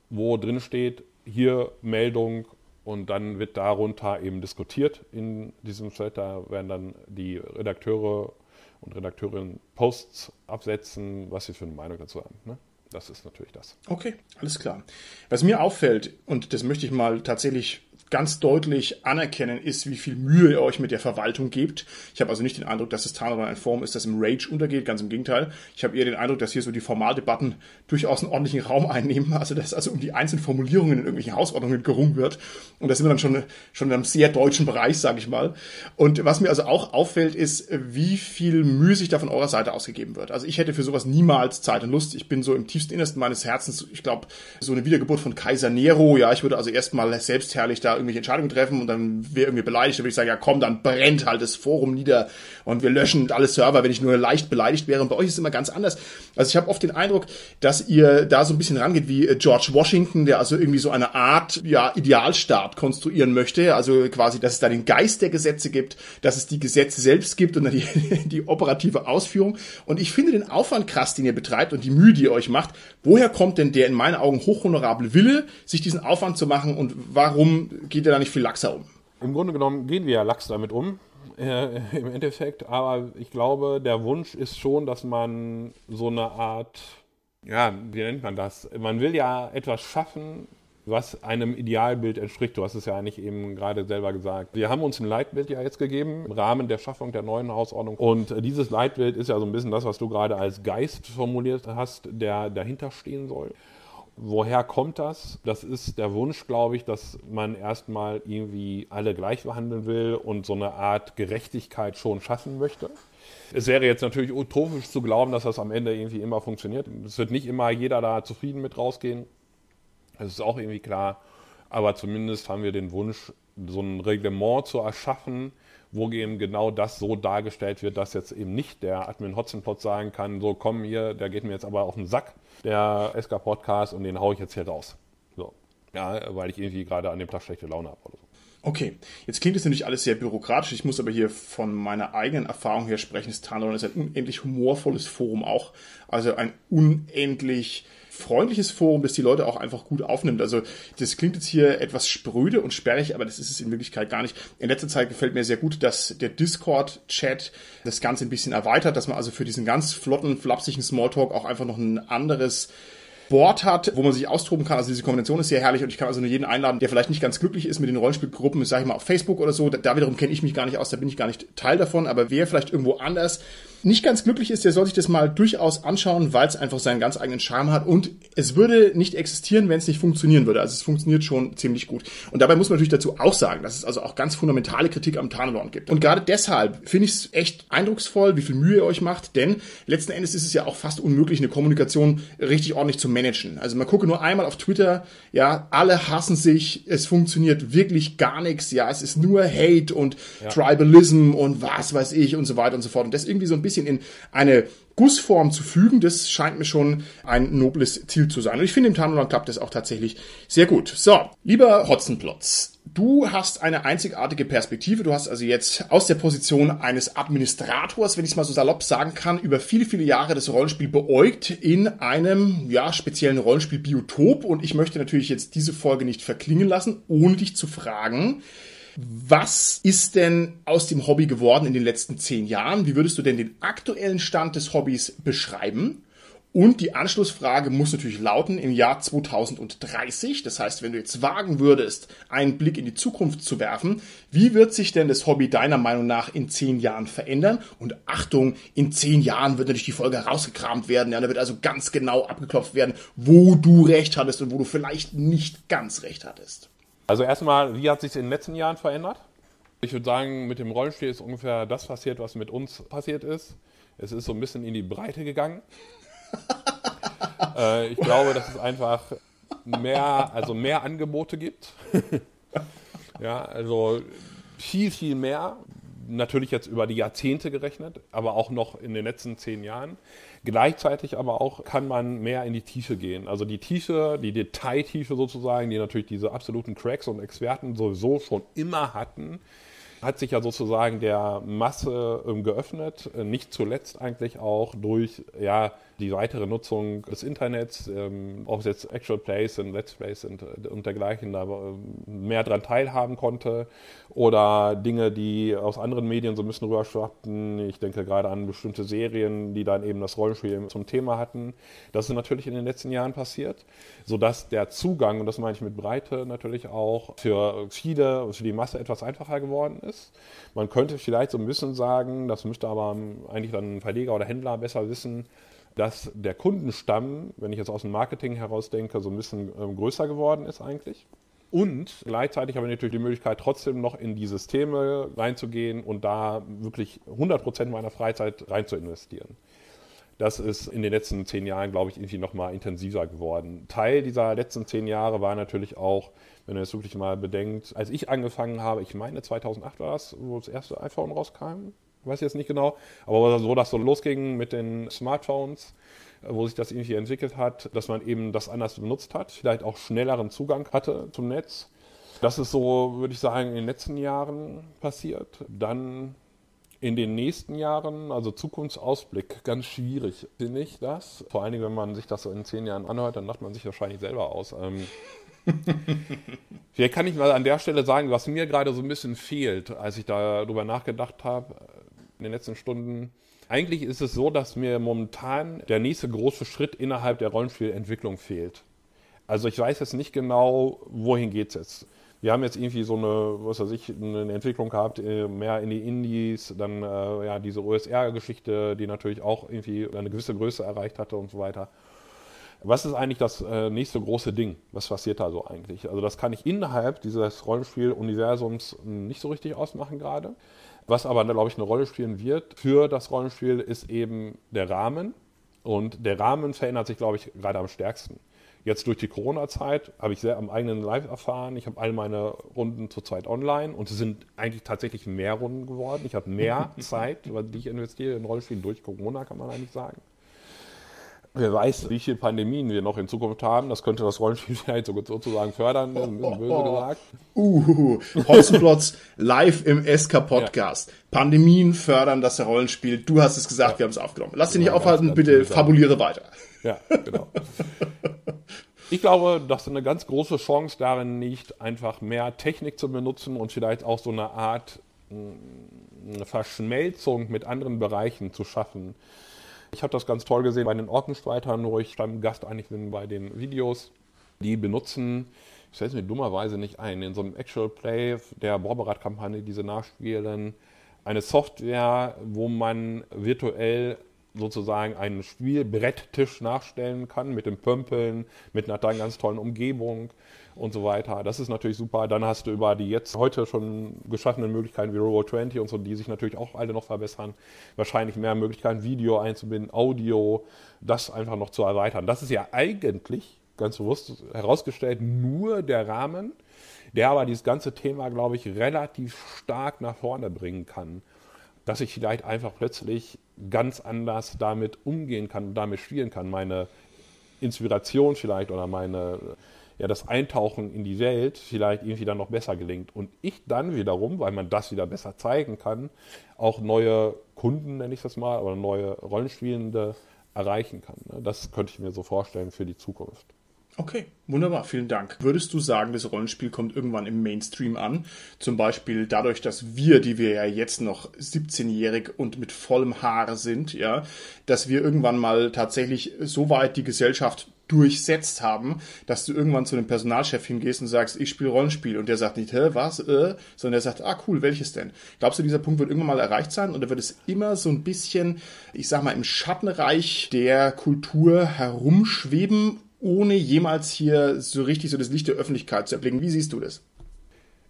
B: wo drin steht, hier Meldung und dann wird darunter eben diskutiert in diesem Thread. Da werden dann die Redakteure und Redakteurinnen Posts absetzen, was sie für eine Meinung dazu haben. Ne? Das ist natürlich das.
A: Okay, alles klar. Was mir auffällt, und das möchte ich mal tatsächlich ganz deutlich anerkennen, ist, wie viel Mühe ihr euch mit der Verwaltung gebt. Ich habe also nicht den Eindruck, dass das Tarnraum ein Form ist, das im Rage untergeht, ganz im Gegenteil. Ich habe eher den Eindruck, dass hier so die Formaldebatten durchaus einen ordentlichen Raum einnehmen, also dass also um die einzelnen Formulierungen in irgendwelchen Hausordnungen gerungen wird. Und da sind wir dann schon, schon in einem sehr deutschen Bereich, sage ich mal. Und was mir also auch auffällt, ist, wie viel Mühe sich da von eurer Seite ausgegeben wird. Also ich hätte für sowas niemals Zeit und Lust. Ich bin so im tiefsten Innersten meines Herzens, ich glaube, so eine Wiedergeburt von Kaiser Nero. Ja, ich würde also erstmal selbstherrlich da irgendwelche Entscheidungen treffen und dann wäre irgendwie beleidigt, dann würde ich sagen, ja komm, dann brennt halt das Forum nieder und wir löschen alle Server, wenn ich nur leicht beleidigt wäre. Und bei euch ist es immer ganz anders. Also ich habe oft den Eindruck, dass ihr da so ein bisschen rangeht wie äh, George Washington, der also irgendwie so eine Art ja, Idealstaat konstruieren möchte. Also quasi, dass es da den Geist der Gesetze gibt, dass es die Gesetze selbst gibt und dann die, die operative Ausführung. Und ich finde den Aufwand krass, den ihr betreibt und die Mühe, die ihr euch macht. Woher kommt denn der in meinen Augen hochhonorable Wille, sich diesen Aufwand zu machen und warum geht er da nicht viel laxer um?
B: Im Grunde genommen gehen wir ja lax damit um äh, im Endeffekt. Aber ich glaube, der Wunsch ist schon, dass man so eine Art, ja, wie nennt man das? Man will ja etwas schaffen, was einem Idealbild entspricht. Du hast es ja eigentlich eben gerade selber gesagt. Wir haben uns ein Leitbild ja jetzt gegeben im Rahmen der Schaffung der neuen Hausordnung. Und dieses Leitbild ist ja so ein bisschen das, was du gerade als Geist formuliert hast, der dahinter stehen soll. Woher kommt das? Das ist der Wunsch, glaube ich, dass man erstmal irgendwie alle gleich behandeln will und so eine Art Gerechtigkeit schon schaffen möchte. Es wäre jetzt natürlich utopisch zu glauben, dass das am Ende irgendwie immer funktioniert. Es wird nicht immer jeder da zufrieden mit rausgehen. Das ist auch irgendwie klar. Aber zumindest haben wir den Wunsch, so ein Reglement zu erschaffen, wo eben genau das so dargestellt wird, dass jetzt eben nicht der Admin Hotzenplot sagen kann, so komm hier, der geht mir jetzt aber auf den Sack, der SK-Podcast und den haue ich jetzt hier raus. So. Ja, weil ich irgendwie gerade an dem Tag schlechte Laune habe oder so.
A: Okay, jetzt klingt es natürlich alles sehr bürokratisch. Ich muss aber hier von meiner eigenen Erfahrung her sprechen. Das Tarnron ist ein unendlich humorvolles Forum auch. Also ein unendlich freundliches Forum, das die Leute auch einfach gut aufnimmt. Also das klingt jetzt hier etwas spröde und sperrig, aber das ist es in Wirklichkeit gar nicht. In letzter Zeit gefällt mir sehr gut, dass der Discord-Chat das Ganze ein bisschen erweitert, dass man also für diesen ganz flotten, flapsigen Smalltalk auch einfach noch ein anderes Board hat, wo man sich austoben kann. Also diese Kombination ist sehr herrlich und ich kann also nur jeden einladen, der vielleicht nicht ganz glücklich ist mit den Rollenspielgruppen, sage ich mal auf Facebook oder so. Da wiederum kenne ich mich gar nicht aus, da bin ich gar nicht Teil davon, aber wer vielleicht irgendwo anders nicht ganz glücklich ist, der soll sich das mal durchaus anschauen, weil es einfach seinen ganz eigenen Charme hat und es würde nicht existieren, wenn es nicht funktionieren würde. Also es funktioniert schon ziemlich gut. Und dabei muss man natürlich dazu auch sagen, dass es also auch ganz fundamentale Kritik am Tarnelorn gibt. Und gerade deshalb finde ich es echt eindrucksvoll, wie viel Mühe ihr euch macht, denn letzten Endes ist es ja auch fast unmöglich, eine Kommunikation richtig ordentlich zu managen. Also man gucke nur einmal auf Twitter, ja, alle hassen sich, es funktioniert wirklich gar nichts, ja, es ist nur Hate und ja. Tribalism und was weiß ich und so weiter und so fort. Und das irgendwie so ein bisschen bisschen in eine Gussform zu fügen, das scheint mir schon ein nobles Ziel zu sein. Und ich finde, im Tarnland klappt das auch tatsächlich sehr gut. So, lieber Hotzenplotz, du hast eine einzigartige Perspektive. Du hast also jetzt aus der Position eines Administrators, wenn ich es mal so salopp sagen kann, über viele, viele Jahre das Rollenspiel beäugt in einem, ja, speziellen Rollenspiel-Biotop. Und ich möchte natürlich jetzt diese Folge nicht verklingen lassen, ohne dich zu fragen, was ist denn aus dem Hobby geworden in den letzten zehn Jahren? Wie würdest du denn den aktuellen Stand des Hobbys beschreiben? Und die Anschlussfrage muss natürlich lauten im Jahr 2030. Das heißt, wenn du jetzt wagen würdest, einen Blick in die Zukunft zu werfen, wie wird sich denn das Hobby deiner Meinung nach in zehn Jahren verändern? Und Achtung, in zehn Jahren wird natürlich die Folge herausgekramt werden. Ja, da wird also ganz genau abgeklopft werden, wo du recht hattest und wo du vielleicht nicht ganz recht hattest.
B: Also erstmal, wie hat sich in den letzten Jahren verändert? Ich würde sagen, mit dem Rollenspiel ist ungefähr das passiert, was mit uns passiert ist. Es ist so ein bisschen in die Breite gegangen. äh, ich glaube, dass es einfach mehr, also mehr Angebote gibt. ja, also viel, viel mehr. Natürlich jetzt über die Jahrzehnte gerechnet, aber auch noch in den letzten zehn Jahren. Gleichzeitig aber auch kann man mehr in die Tiefe gehen. Also die Tiefe, die Detailtiefe sozusagen, die natürlich diese absoluten Cracks und Experten sowieso schon immer hatten, hat sich ja sozusagen der Masse ähm, geöffnet, nicht zuletzt eigentlich auch durch ja, die weitere Nutzung des Internets, ähm, ob es jetzt Actual Plays und Let's Plays und, äh, und dergleichen da äh, mehr dran teilhaben konnte oder Dinge, die aus anderen Medien so ein bisschen rüberschwappten. Ich denke gerade an bestimmte Serien, die dann eben das Rollenspiel zum Thema hatten. Das ist natürlich in den letzten Jahren passiert, sodass der Zugang, und das meine ich mit Breite natürlich auch, für viele, für die Masse etwas einfacher geworden ist. Man könnte vielleicht so ein bisschen sagen, das müsste aber eigentlich dann ein Verleger oder Händler besser wissen, dass der Kundenstamm, wenn ich jetzt aus dem Marketing heraus denke, so ein bisschen ähm, größer geworden ist eigentlich. Und gleichzeitig habe ich natürlich die Möglichkeit, trotzdem noch in die Systeme reinzugehen und da wirklich 100 Prozent meiner Freizeit rein zu investieren. Das ist in den letzten zehn Jahren, glaube ich, irgendwie nochmal intensiver geworden. Teil dieser letzten zehn Jahre war natürlich auch, wenn ihr es wirklich mal bedenkt, als ich angefangen habe, ich meine 2008 war das, wo das erste iPhone rauskam, weiß jetzt nicht genau, aber so, dass so losging mit den Smartphones, wo sich das irgendwie entwickelt hat, dass man eben das anders benutzt hat, vielleicht auch schnelleren Zugang hatte zum Netz. Das ist so, würde ich sagen, in den letzten Jahren passiert. Dann in den nächsten Jahren, also Zukunftsausblick, ganz schwierig, finde ich das. Vor allen Dingen, wenn man sich das so in zehn Jahren anhört, dann lacht man sich wahrscheinlich selber aus. Ähm, Vielleicht kann ich mal an der Stelle sagen, was mir gerade so ein bisschen fehlt, als ich darüber nachgedacht habe in den letzten Stunden. Eigentlich ist es so, dass mir momentan der nächste große Schritt innerhalb der Rollenspielentwicklung fehlt. Also ich weiß jetzt nicht genau, wohin geht es jetzt. Wir haben jetzt irgendwie so eine, was weiß ich, eine Entwicklung gehabt, äh, mehr in die Indies, dann äh, ja diese OSR-Geschichte, die natürlich auch irgendwie eine gewisse Größe erreicht hatte und so weiter. Was ist eigentlich das äh, nächste große Ding? Was passiert da so eigentlich? Also das kann ich innerhalb dieses Rollenspiel-Universums nicht so richtig ausmachen gerade. Was aber, glaube ich, eine Rolle spielen wird für das Rollenspiel, ist eben der Rahmen. Und der Rahmen verändert sich, glaube ich, gerade am stärksten. Jetzt durch die Corona-Zeit habe ich sehr am eigenen Live erfahren. Ich habe all meine Runden zurzeit online und es sind eigentlich tatsächlich mehr Runden geworden. Ich habe mehr Zeit, die ich investiere in Rollenspielen durch Corona, kann man eigentlich sagen. Wer weiß, wie viele Pandemien wir noch in Zukunft haben. Das könnte das Rollenspiel vielleicht sozusagen fördern, ein bisschen böse gesagt.
A: Uh, Hotzenplotz live im SK-Podcast. Ja. Pandemien fördern das Rollenspiel. Du hast es gesagt, ja. wir haben es aufgenommen. Lass dich nicht aufhalten, ganz, bitte fabuliere weiter.
B: Ja, genau. Ich glaube, dass eine ganz große Chance darin liegt, einfach mehr Technik zu benutzen und vielleicht auch so eine Art eine Verschmelzung mit anderen Bereichen zu schaffen. Ich habe das ganz toll gesehen bei den Orkenstreitern, wo ich beim Gast eigentlich bin bei den Videos. Die benutzen, ich stelle es mir dummerweise nicht ein, in so einem Actual Play der Borberat-Kampagne, diese Nachspielen, eine Software, wo man virtuell sozusagen einen Spielbretttisch nachstellen kann mit dem Pömpeln, mit einer ganz tollen Umgebung und so weiter. Das ist natürlich super. Dann hast du über die jetzt heute schon geschaffenen Möglichkeiten wie Robo20 und so, die sich natürlich auch alle noch verbessern, wahrscheinlich mehr Möglichkeiten, Video einzubinden, Audio, das einfach noch zu erweitern. Das ist ja eigentlich, ganz bewusst herausgestellt, nur der Rahmen, der aber dieses ganze Thema, glaube ich, relativ stark nach vorne bringen kann. Dass ich vielleicht einfach plötzlich ganz anders damit umgehen kann und damit spielen kann. Meine Inspiration vielleicht oder meine ja das Eintauchen in die Welt vielleicht irgendwie dann noch besser gelingt. Und ich dann wiederum, weil man das wieder besser zeigen kann, auch neue Kunden, nenne ich das mal, oder neue Rollenspielende erreichen kann. Ne? Das könnte ich mir so vorstellen für die Zukunft.
A: Okay, wunderbar, vielen Dank. Würdest du sagen, das Rollenspiel kommt irgendwann im Mainstream an? Zum Beispiel dadurch, dass wir, die wir ja jetzt noch 17-jährig und mit vollem Haar sind, ja, dass wir irgendwann mal tatsächlich so weit die Gesellschaft durchsetzt haben, dass du irgendwann zu dem Personalchef hingehst und sagst, ich spiele Rollenspiel und der sagt nicht, hä, was, äh, sondern der sagt, ah cool, welches denn? Glaubst du, dieser Punkt wird irgendwann mal erreicht sein oder wird es immer so ein bisschen, ich sag mal, im Schattenreich der Kultur herumschweben, ohne jemals hier so richtig so das Licht der Öffentlichkeit zu erblicken? Wie siehst du das?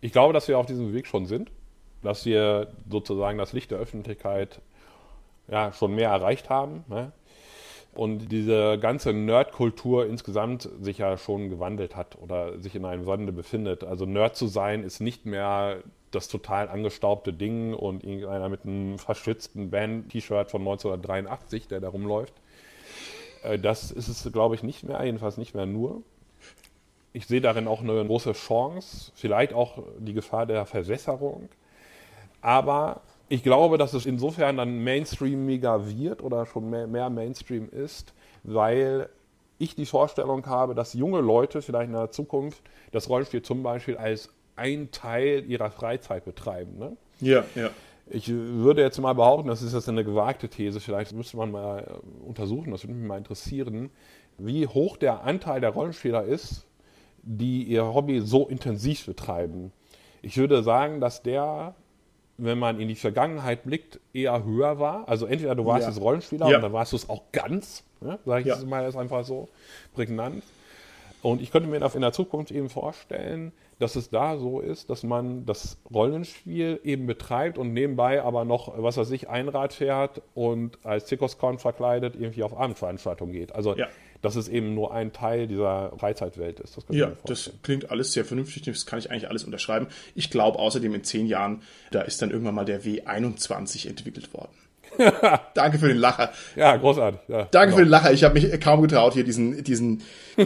B: Ich glaube, dass wir auf diesem Weg schon sind, dass wir sozusagen das Licht der Öffentlichkeit ja, schon mehr erreicht haben. Ne? Und diese ganze Nerdkultur insgesamt sich ja schon gewandelt hat oder sich in einem Wandel befindet. Also Nerd zu sein ist nicht mehr das total angestaubte Ding und irgendeiner mit einem verschützten Band-T-Shirt von 1983, der da rumläuft. Äh, das ist es, glaube ich, nicht mehr, jedenfalls nicht mehr nur. Ich sehe darin auch eine große Chance, vielleicht auch die Gefahr der Verwässerung. Aber ich glaube, dass es insofern dann mainstreamiger wird oder schon mehr, mehr Mainstream ist, weil ich die Vorstellung habe, dass junge Leute vielleicht in der Zukunft das Rollenspiel zum Beispiel als ein Teil ihrer Freizeit betreiben. Ne?
A: Ja, ja.
B: Ich würde jetzt mal behaupten, das ist jetzt eine gewagte These, vielleicht müsste man mal äh, untersuchen, das würde mich mal interessieren, wie hoch der Anteil der Rollenspieler ist, die ihr Hobby so intensiv betreiben. Ich würde sagen, dass der wenn man in die Vergangenheit blickt, eher höher war. Also entweder du warst ja. jetzt Rollenspieler ja. und dann warst du es auch ganz, ne? sage ich ja. mal jetzt einfach so prägnant. Und ich könnte mir das in der Zukunft eben vorstellen, dass es da so ist, dass man das Rollenspiel eben betreibt und nebenbei aber noch, was weiß ich, Einrad fährt und als Zirkuskorn verkleidet irgendwie auf Abendveranstaltungen geht. Also ja dass es eben nur ein Teil dieser Freizeitwelt ist.
A: Das ja, das klingt alles sehr vernünftig, das kann ich eigentlich alles unterschreiben. Ich glaube außerdem in zehn Jahren, da ist dann irgendwann mal der W21 entwickelt worden. Danke für den Lacher.
B: Ja, großartig. Ja,
A: Danke genau. für den Lacher. Ich habe mich kaum getraut, hier diesen, diesen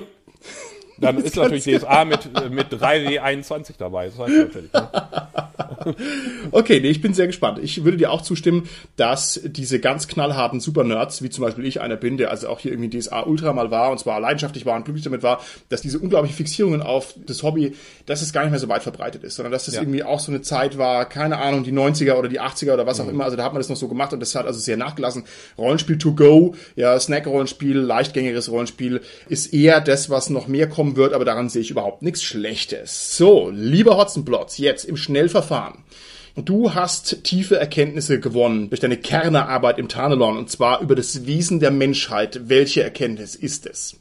B: Dann ist natürlich DSA mit, mit 3W21 dabei. Das heißt natürlich. Ne?
A: okay, nee, ich bin sehr gespannt. Ich würde dir auch zustimmen, dass diese ganz knallharten Super-Nerds, wie zum Beispiel ich einer bin, der also auch hier irgendwie DSA Ultra mal war und zwar leidenschaftlich war und glücklich damit war, dass diese unglaublichen Fixierungen auf das Hobby, dass es gar nicht mehr so weit verbreitet ist, sondern dass das ja. irgendwie auch so eine Zeit war, keine Ahnung, die 90er oder die 80er oder was auch mhm. immer, also da hat man das noch so gemacht und das hat also sehr nachgelassen. Rollenspiel to go, ja, Snack-Rollenspiel, leichtgängiges Rollenspiel ist eher das, was noch mehr kommen wird, aber daran sehe ich überhaupt nichts Schlechtes. So, lieber Hotzenplotz, jetzt im Schnellverfahren. Du hast tiefe Erkenntnisse gewonnen durch deine Kernearbeit im Tarnelon und zwar über das Wesen der Menschheit. Welche Erkenntnis ist es?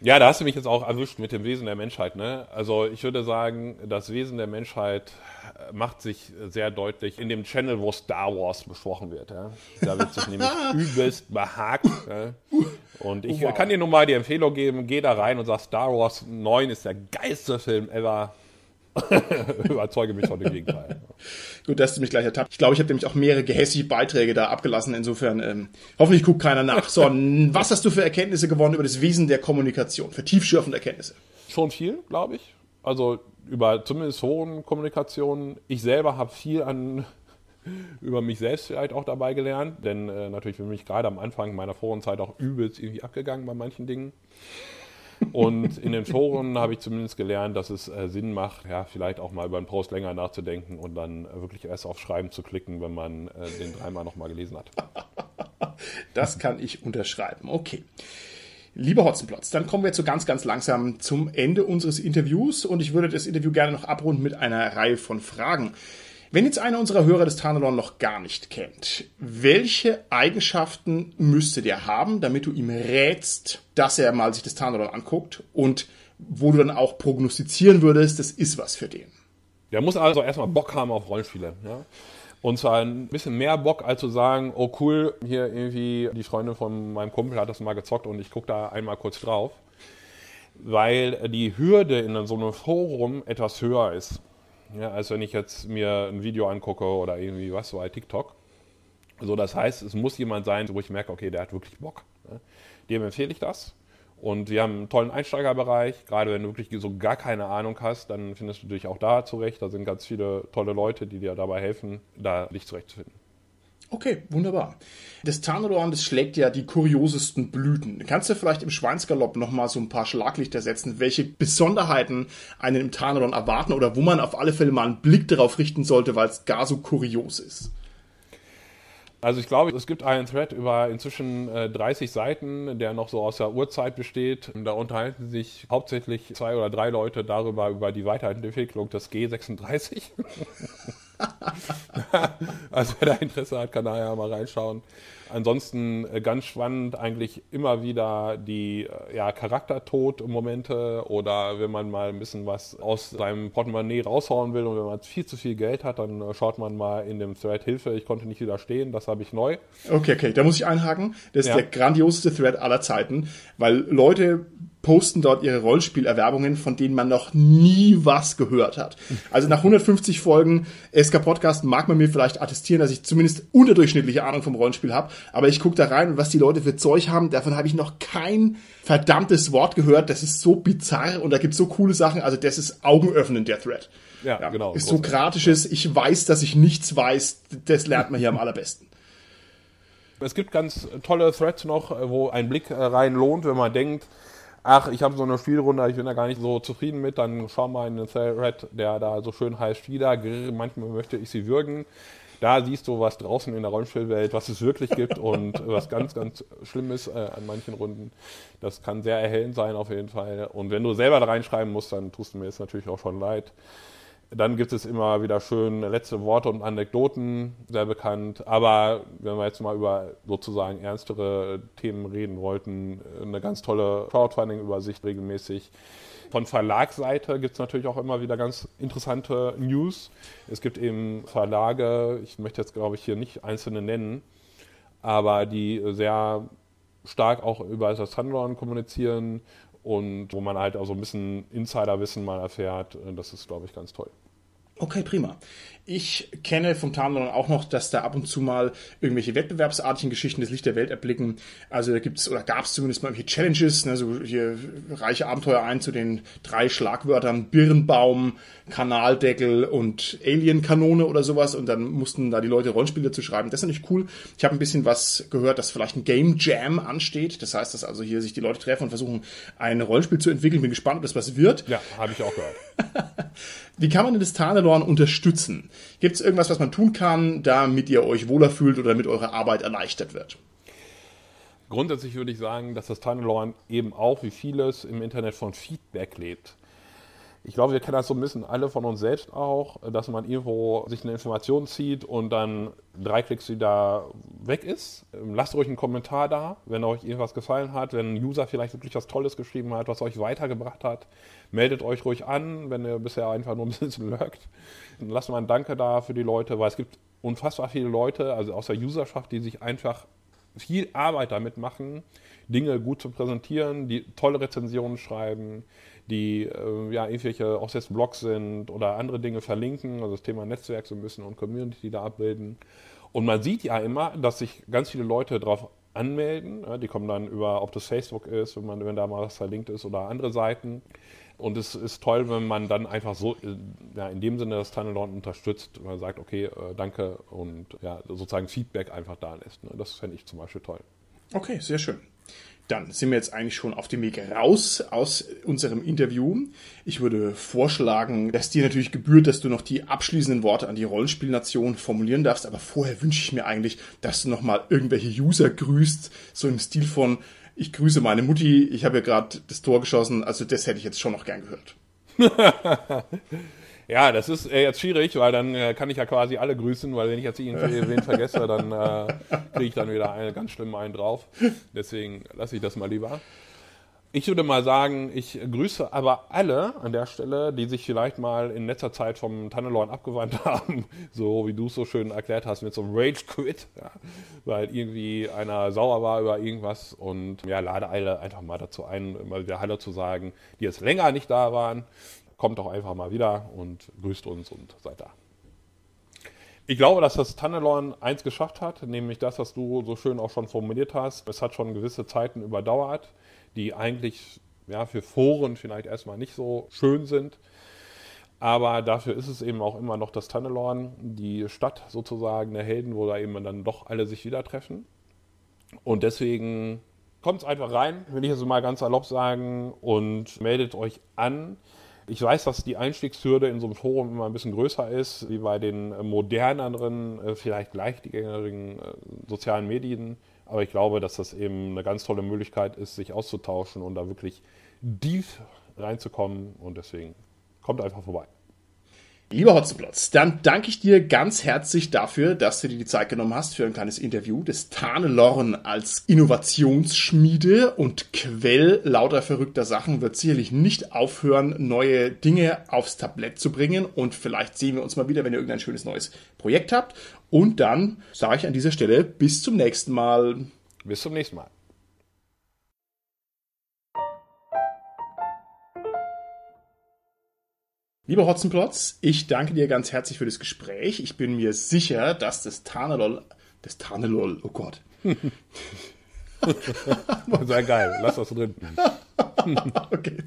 B: Ja, da hast du mich jetzt auch erwischt mit dem Wesen der Menschheit. Ne? Also ich würde sagen, das Wesen der Menschheit äh, macht sich sehr deutlich in dem Channel, wo Star Wars besprochen wird. Ja? Da wird sich nämlich übelst behagt. Ja? Und ich wow. kann dir nun mal die Empfehlung geben, geh da rein und sag, Star Wars 9 ist der geilste Film ever. Überzeuge mich von dem Gegenteil.
A: Gut, dass du mich gleich ertappt. Ich glaube, ich habe nämlich auch mehrere gehässige Beiträge da abgelassen. Insofern, ähm, hoffentlich guckt keiner nach. So, was hast du für Erkenntnisse gewonnen über das Wesen der Kommunikation? Für tiefschürfende Erkenntnisse?
B: Schon viel, glaube ich. Also über zumindest Forenkommunikation. Ich selber habe viel an über mich selbst vielleicht auch dabei gelernt, denn äh, natürlich bin ich gerade am Anfang meiner Forenzeit auch übelst irgendwie abgegangen bei manchen Dingen. Und in den Foren habe ich zumindest gelernt, dass es äh, Sinn macht, ja, vielleicht auch mal über einen Post länger nachzudenken und dann äh, wirklich erst auf Schreiben zu klicken, wenn man äh, den dreimal nochmal gelesen hat.
A: Das kann ich unterschreiben. Okay. Lieber Hotzenplotz, dann kommen wir jetzt so ganz, ganz langsam zum Ende unseres Interviews und ich würde das Interview gerne noch abrunden mit einer Reihe von Fragen. Wenn jetzt einer unserer Hörer des Tarnelon noch gar nicht kennt, welche Eigenschaften müsste der haben, damit du ihm rätst, dass er mal sich das Tarnelon anguckt und wo du dann auch prognostizieren würdest, das ist was für den?
B: Der muss also erstmal Bock haben auf Rollenspiele. Ja? Und zwar ein bisschen mehr Bock, als zu sagen, oh cool, hier irgendwie die Freundin von meinem Kumpel hat das mal gezockt und ich gucke da einmal kurz drauf. Weil die Hürde in so einem Forum etwas höher ist ja, als wenn ich jetzt mir ein Video angucke oder irgendwie was, so bei TikTok. So, das heißt, es muss jemand sein, wo ich merke, okay, der hat wirklich Bock. Ne? Dem empfehle ich das. Und wir haben einen tollen Einsteigerbereich. Gerade wenn du wirklich so gar keine Ahnung hast, dann findest du dich auch da zurecht. Da sind ganz viele tolle Leute, die dir dabei helfen, da dich zurechtzufinden.
A: Okay, wunderbar. Das Tarnodorn, das schlägt ja die kuriosesten Blüten. Kannst du vielleicht im Schweinsgalopp nochmal so ein paar Schlaglichter setzen, welche Besonderheiten einen im Tarnodorn erwarten oder wo man auf alle Fälle mal einen Blick darauf richten sollte, weil es gar so kurios ist?
B: Also ich glaube, es gibt einen Thread über inzwischen 30 Seiten, der noch so aus der Urzeit besteht. Da unterhalten sich hauptsächlich zwei oder drei Leute darüber, über die Weiterentwicklung des G36. also wer da Interesse hat, kann da ja mal reinschauen. Ansonsten äh, ganz spannend eigentlich immer wieder die äh, ja, Charaktertod-Momente oder wenn man mal ein bisschen was aus seinem Portemonnaie raushauen will und wenn man viel zu viel Geld hat, dann äh, schaut man mal in dem Thread Hilfe, ich konnte nicht widerstehen, das habe ich neu.
A: Okay, okay, da muss ich einhaken. Das ist ja. der grandioseste Thread aller Zeiten, weil Leute posten dort ihre Rollspielerwerbungen, von denen man noch nie was gehört hat. Also nach 150 Folgen SK Podcast mag man mir vielleicht attestieren, dass ich zumindest unterdurchschnittliche Ahnung vom Rollenspiel habe, aber ich gucke da rein und was die Leute für Zeug haben, davon habe ich noch kein verdammtes Wort gehört. Das ist so bizarr und da gibt es so coole Sachen, also das ist augenöffnend, der Thread. Ja, ja genau. Ist Sokratisches, ich weiß, dass ich nichts weiß, das lernt man hier am allerbesten.
B: Es gibt ganz tolle Threads noch, wo ein Blick rein lohnt, wenn man denkt, ach, ich habe so eine Spielrunde, ich bin da gar nicht so zufrieden mit, dann schau mal in den Thread, der da so schön heißt wieder, manchmal möchte ich sie würgen. Da siehst du, was draußen in der Rollenspielwelt, was es wirklich gibt und was ganz, ganz schlimm ist äh, an manchen Runden. Das kann sehr erhellend sein auf jeden Fall. Und wenn du selber da reinschreiben musst, dann tust du mir jetzt natürlich auch schon leid. Dann gibt es immer wieder schön letzte Worte und Anekdoten, sehr bekannt. Aber wenn wir jetzt mal über sozusagen ernstere Themen reden wollten, eine ganz tolle Crowdfunding-Übersicht regelmäßig. Von Verlagsseite gibt es natürlich auch immer wieder ganz interessante News. Es gibt eben Verlage, ich möchte jetzt glaube ich hier nicht einzelne nennen, aber die sehr stark auch über das Sunrun kommunizieren und wo man halt auch so ein bisschen Insiderwissen mal erfährt. Das ist, glaube ich, ganz toll.
A: Okay, prima. Ich kenne vom Tarnlon auch noch, dass da ab und zu mal irgendwelche wettbewerbsartigen Geschichten des Licht der Welt erblicken. Also da gibt es oder gab es zumindest mal irgendwelche Challenges, ne, so hier reiche Abenteuer ein zu den drei Schlagwörtern Birnbaum, Kanaldeckel und Alien-Kanone oder sowas und dann mussten da die Leute Rollenspiele zu schreiben. Das ist natürlich cool. Ich habe ein bisschen was gehört, dass vielleicht ein Game Jam ansteht. Das heißt, dass also hier sich die Leute treffen und versuchen, ein Rollenspiel zu entwickeln. Bin gespannt, ob das was wird.
B: Ja, habe ich auch gehört.
A: Wie kann man denn das Tarnelorn unterstützen? Gibt es irgendwas, was man tun kann, damit ihr euch wohler fühlt oder damit eure Arbeit erleichtert wird?
B: Grundsätzlich würde ich sagen, dass das Tarnelorn eben auch wie vieles im Internet von Feedback lebt ich glaube, wir kennen das so ein bisschen alle von uns selbst auch, dass man irgendwo sich eine Information zieht und dann drei Klicks wieder weg ist. Lasst ruhig einen Kommentar da, wenn euch irgendwas gefallen hat, wenn ein User vielleicht wirklich was Tolles geschrieben hat, was euch weitergebracht hat. Meldet euch ruhig an, wenn ihr bisher einfach nur ein bisschen lurkt. Lasst mal ein Danke da für die Leute, weil es gibt unfassbar viele Leute, also aus der Userschaft, die sich einfach viel Arbeit damit machen, Dinge gut zu präsentieren, die tolle Rezensionen schreiben, die äh, ja irgendwelche, jetzt Blogs sind oder andere Dinge verlinken, also das Thema Netzwerk so ein bisschen und Community da abbilden. Und man sieht ja immer, dass sich ganz viele Leute darauf anmelden. Ja, die kommen dann über, ob das Facebook ist, wenn, man, wenn da mal was verlinkt ist oder andere Seiten. Und es ist toll, wenn man dann einfach so äh, ja, in dem Sinne das Tunnelon unterstützt, man sagt, okay, äh, danke und ja, sozusagen Feedback einfach da lässt. Ne? Das fände ich zum Beispiel toll.
A: Okay, sehr schön. Dann sind wir jetzt eigentlich schon auf dem Weg raus aus unserem Interview. Ich würde vorschlagen, dass dir natürlich gebührt, dass du noch die abschließenden Worte an die Rollenspielnation formulieren darfst. Aber vorher wünsche ich mir eigentlich, dass du nochmal irgendwelche User grüßt, so im Stil von, ich grüße meine Mutti, ich habe ja gerade das Tor geschossen. Also das hätte ich jetzt schon noch gern gehört.
B: Ja, das ist äh, jetzt schwierig, weil dann äh, kann ich ja quasi alle grüßen, weil wenn ich jetzt irgendwie wen vergesse, dann äh, kriege ich dann wieder einen ganz schlimm einen drauf. Deswegen lasse ich das mal lieber. Ich würde mal sagen, ich grüße aber alle an der Stelle, die sich vielleicht mal in letzter Zeit vom Tunnelorn abgewandt haben, so wie du es so schön erklärt hast, mit so einem Rage-Quit, ja, weil irgendwie einer sauer war über irgendwas und ja, lade alle einfach mal dazu ein, mal wieder Hallo zu sagen, die jetzt länger nicht da waren kommt doch einfach mal wieder und grüßt uns und seid da. Ich glaube, dass das Tannelorn eins geschafft hat, nämlich das, was du so schön auch schon formuliert hast. Es hat schon gewisse Zeiten überdauert, die eigentlich ja, für Foren vielleicht erstmal nicht so schön sind. Aber dafür ist es eben auch immer noch das Tannelorn, die Stadt sozusagen der Helden, wo da eben dann doch alle sich wieder treffen. Und deswegen kommt es einfach rein, will ich jetzt mal ganz erlaubt sagen, und meldet euch an. Ich weiß, dass die Einstiegshürde in so einem Forum immer ein bisschen größer ist, wie bei den moderneren, äh, vielleicht leichtgängerigen äh, sozialen Medien. Aber ich glaube, dass das eben eine ganz tolle Möglichkeit ist, sich auszutauschen und da wirklich deep reinzukommen. Und deswegen kommt einfach vorbei.
A: Lieber Hotzenplotz, dann danke ich dir ganz herzlich dafür, dass du dir die Zeit genommen hast für ein kleines Interview des Tarnelorn als Innovationsschmiede und Quell lauter verrückter Sachen wird sicherlich nicht aufhören, neue Dinge aufs Tablett zu bringen und vielleicht sehen wir uns mal wieder, wenn ihr irgendein schönes neues Projekt habt. Und dann sage ich an dieser Stelle bis zum nächsten Mal.
B: Bis zum nächsten Mal.
A: Lieber Hotzenplotz, ich danke dir ganz herzlich für das Gespräch. Ich bin mir sicher, dass das Tarnelol, das Tarnelol, oh Gott.
B: Sehr geil, lass das drin.
A: okay.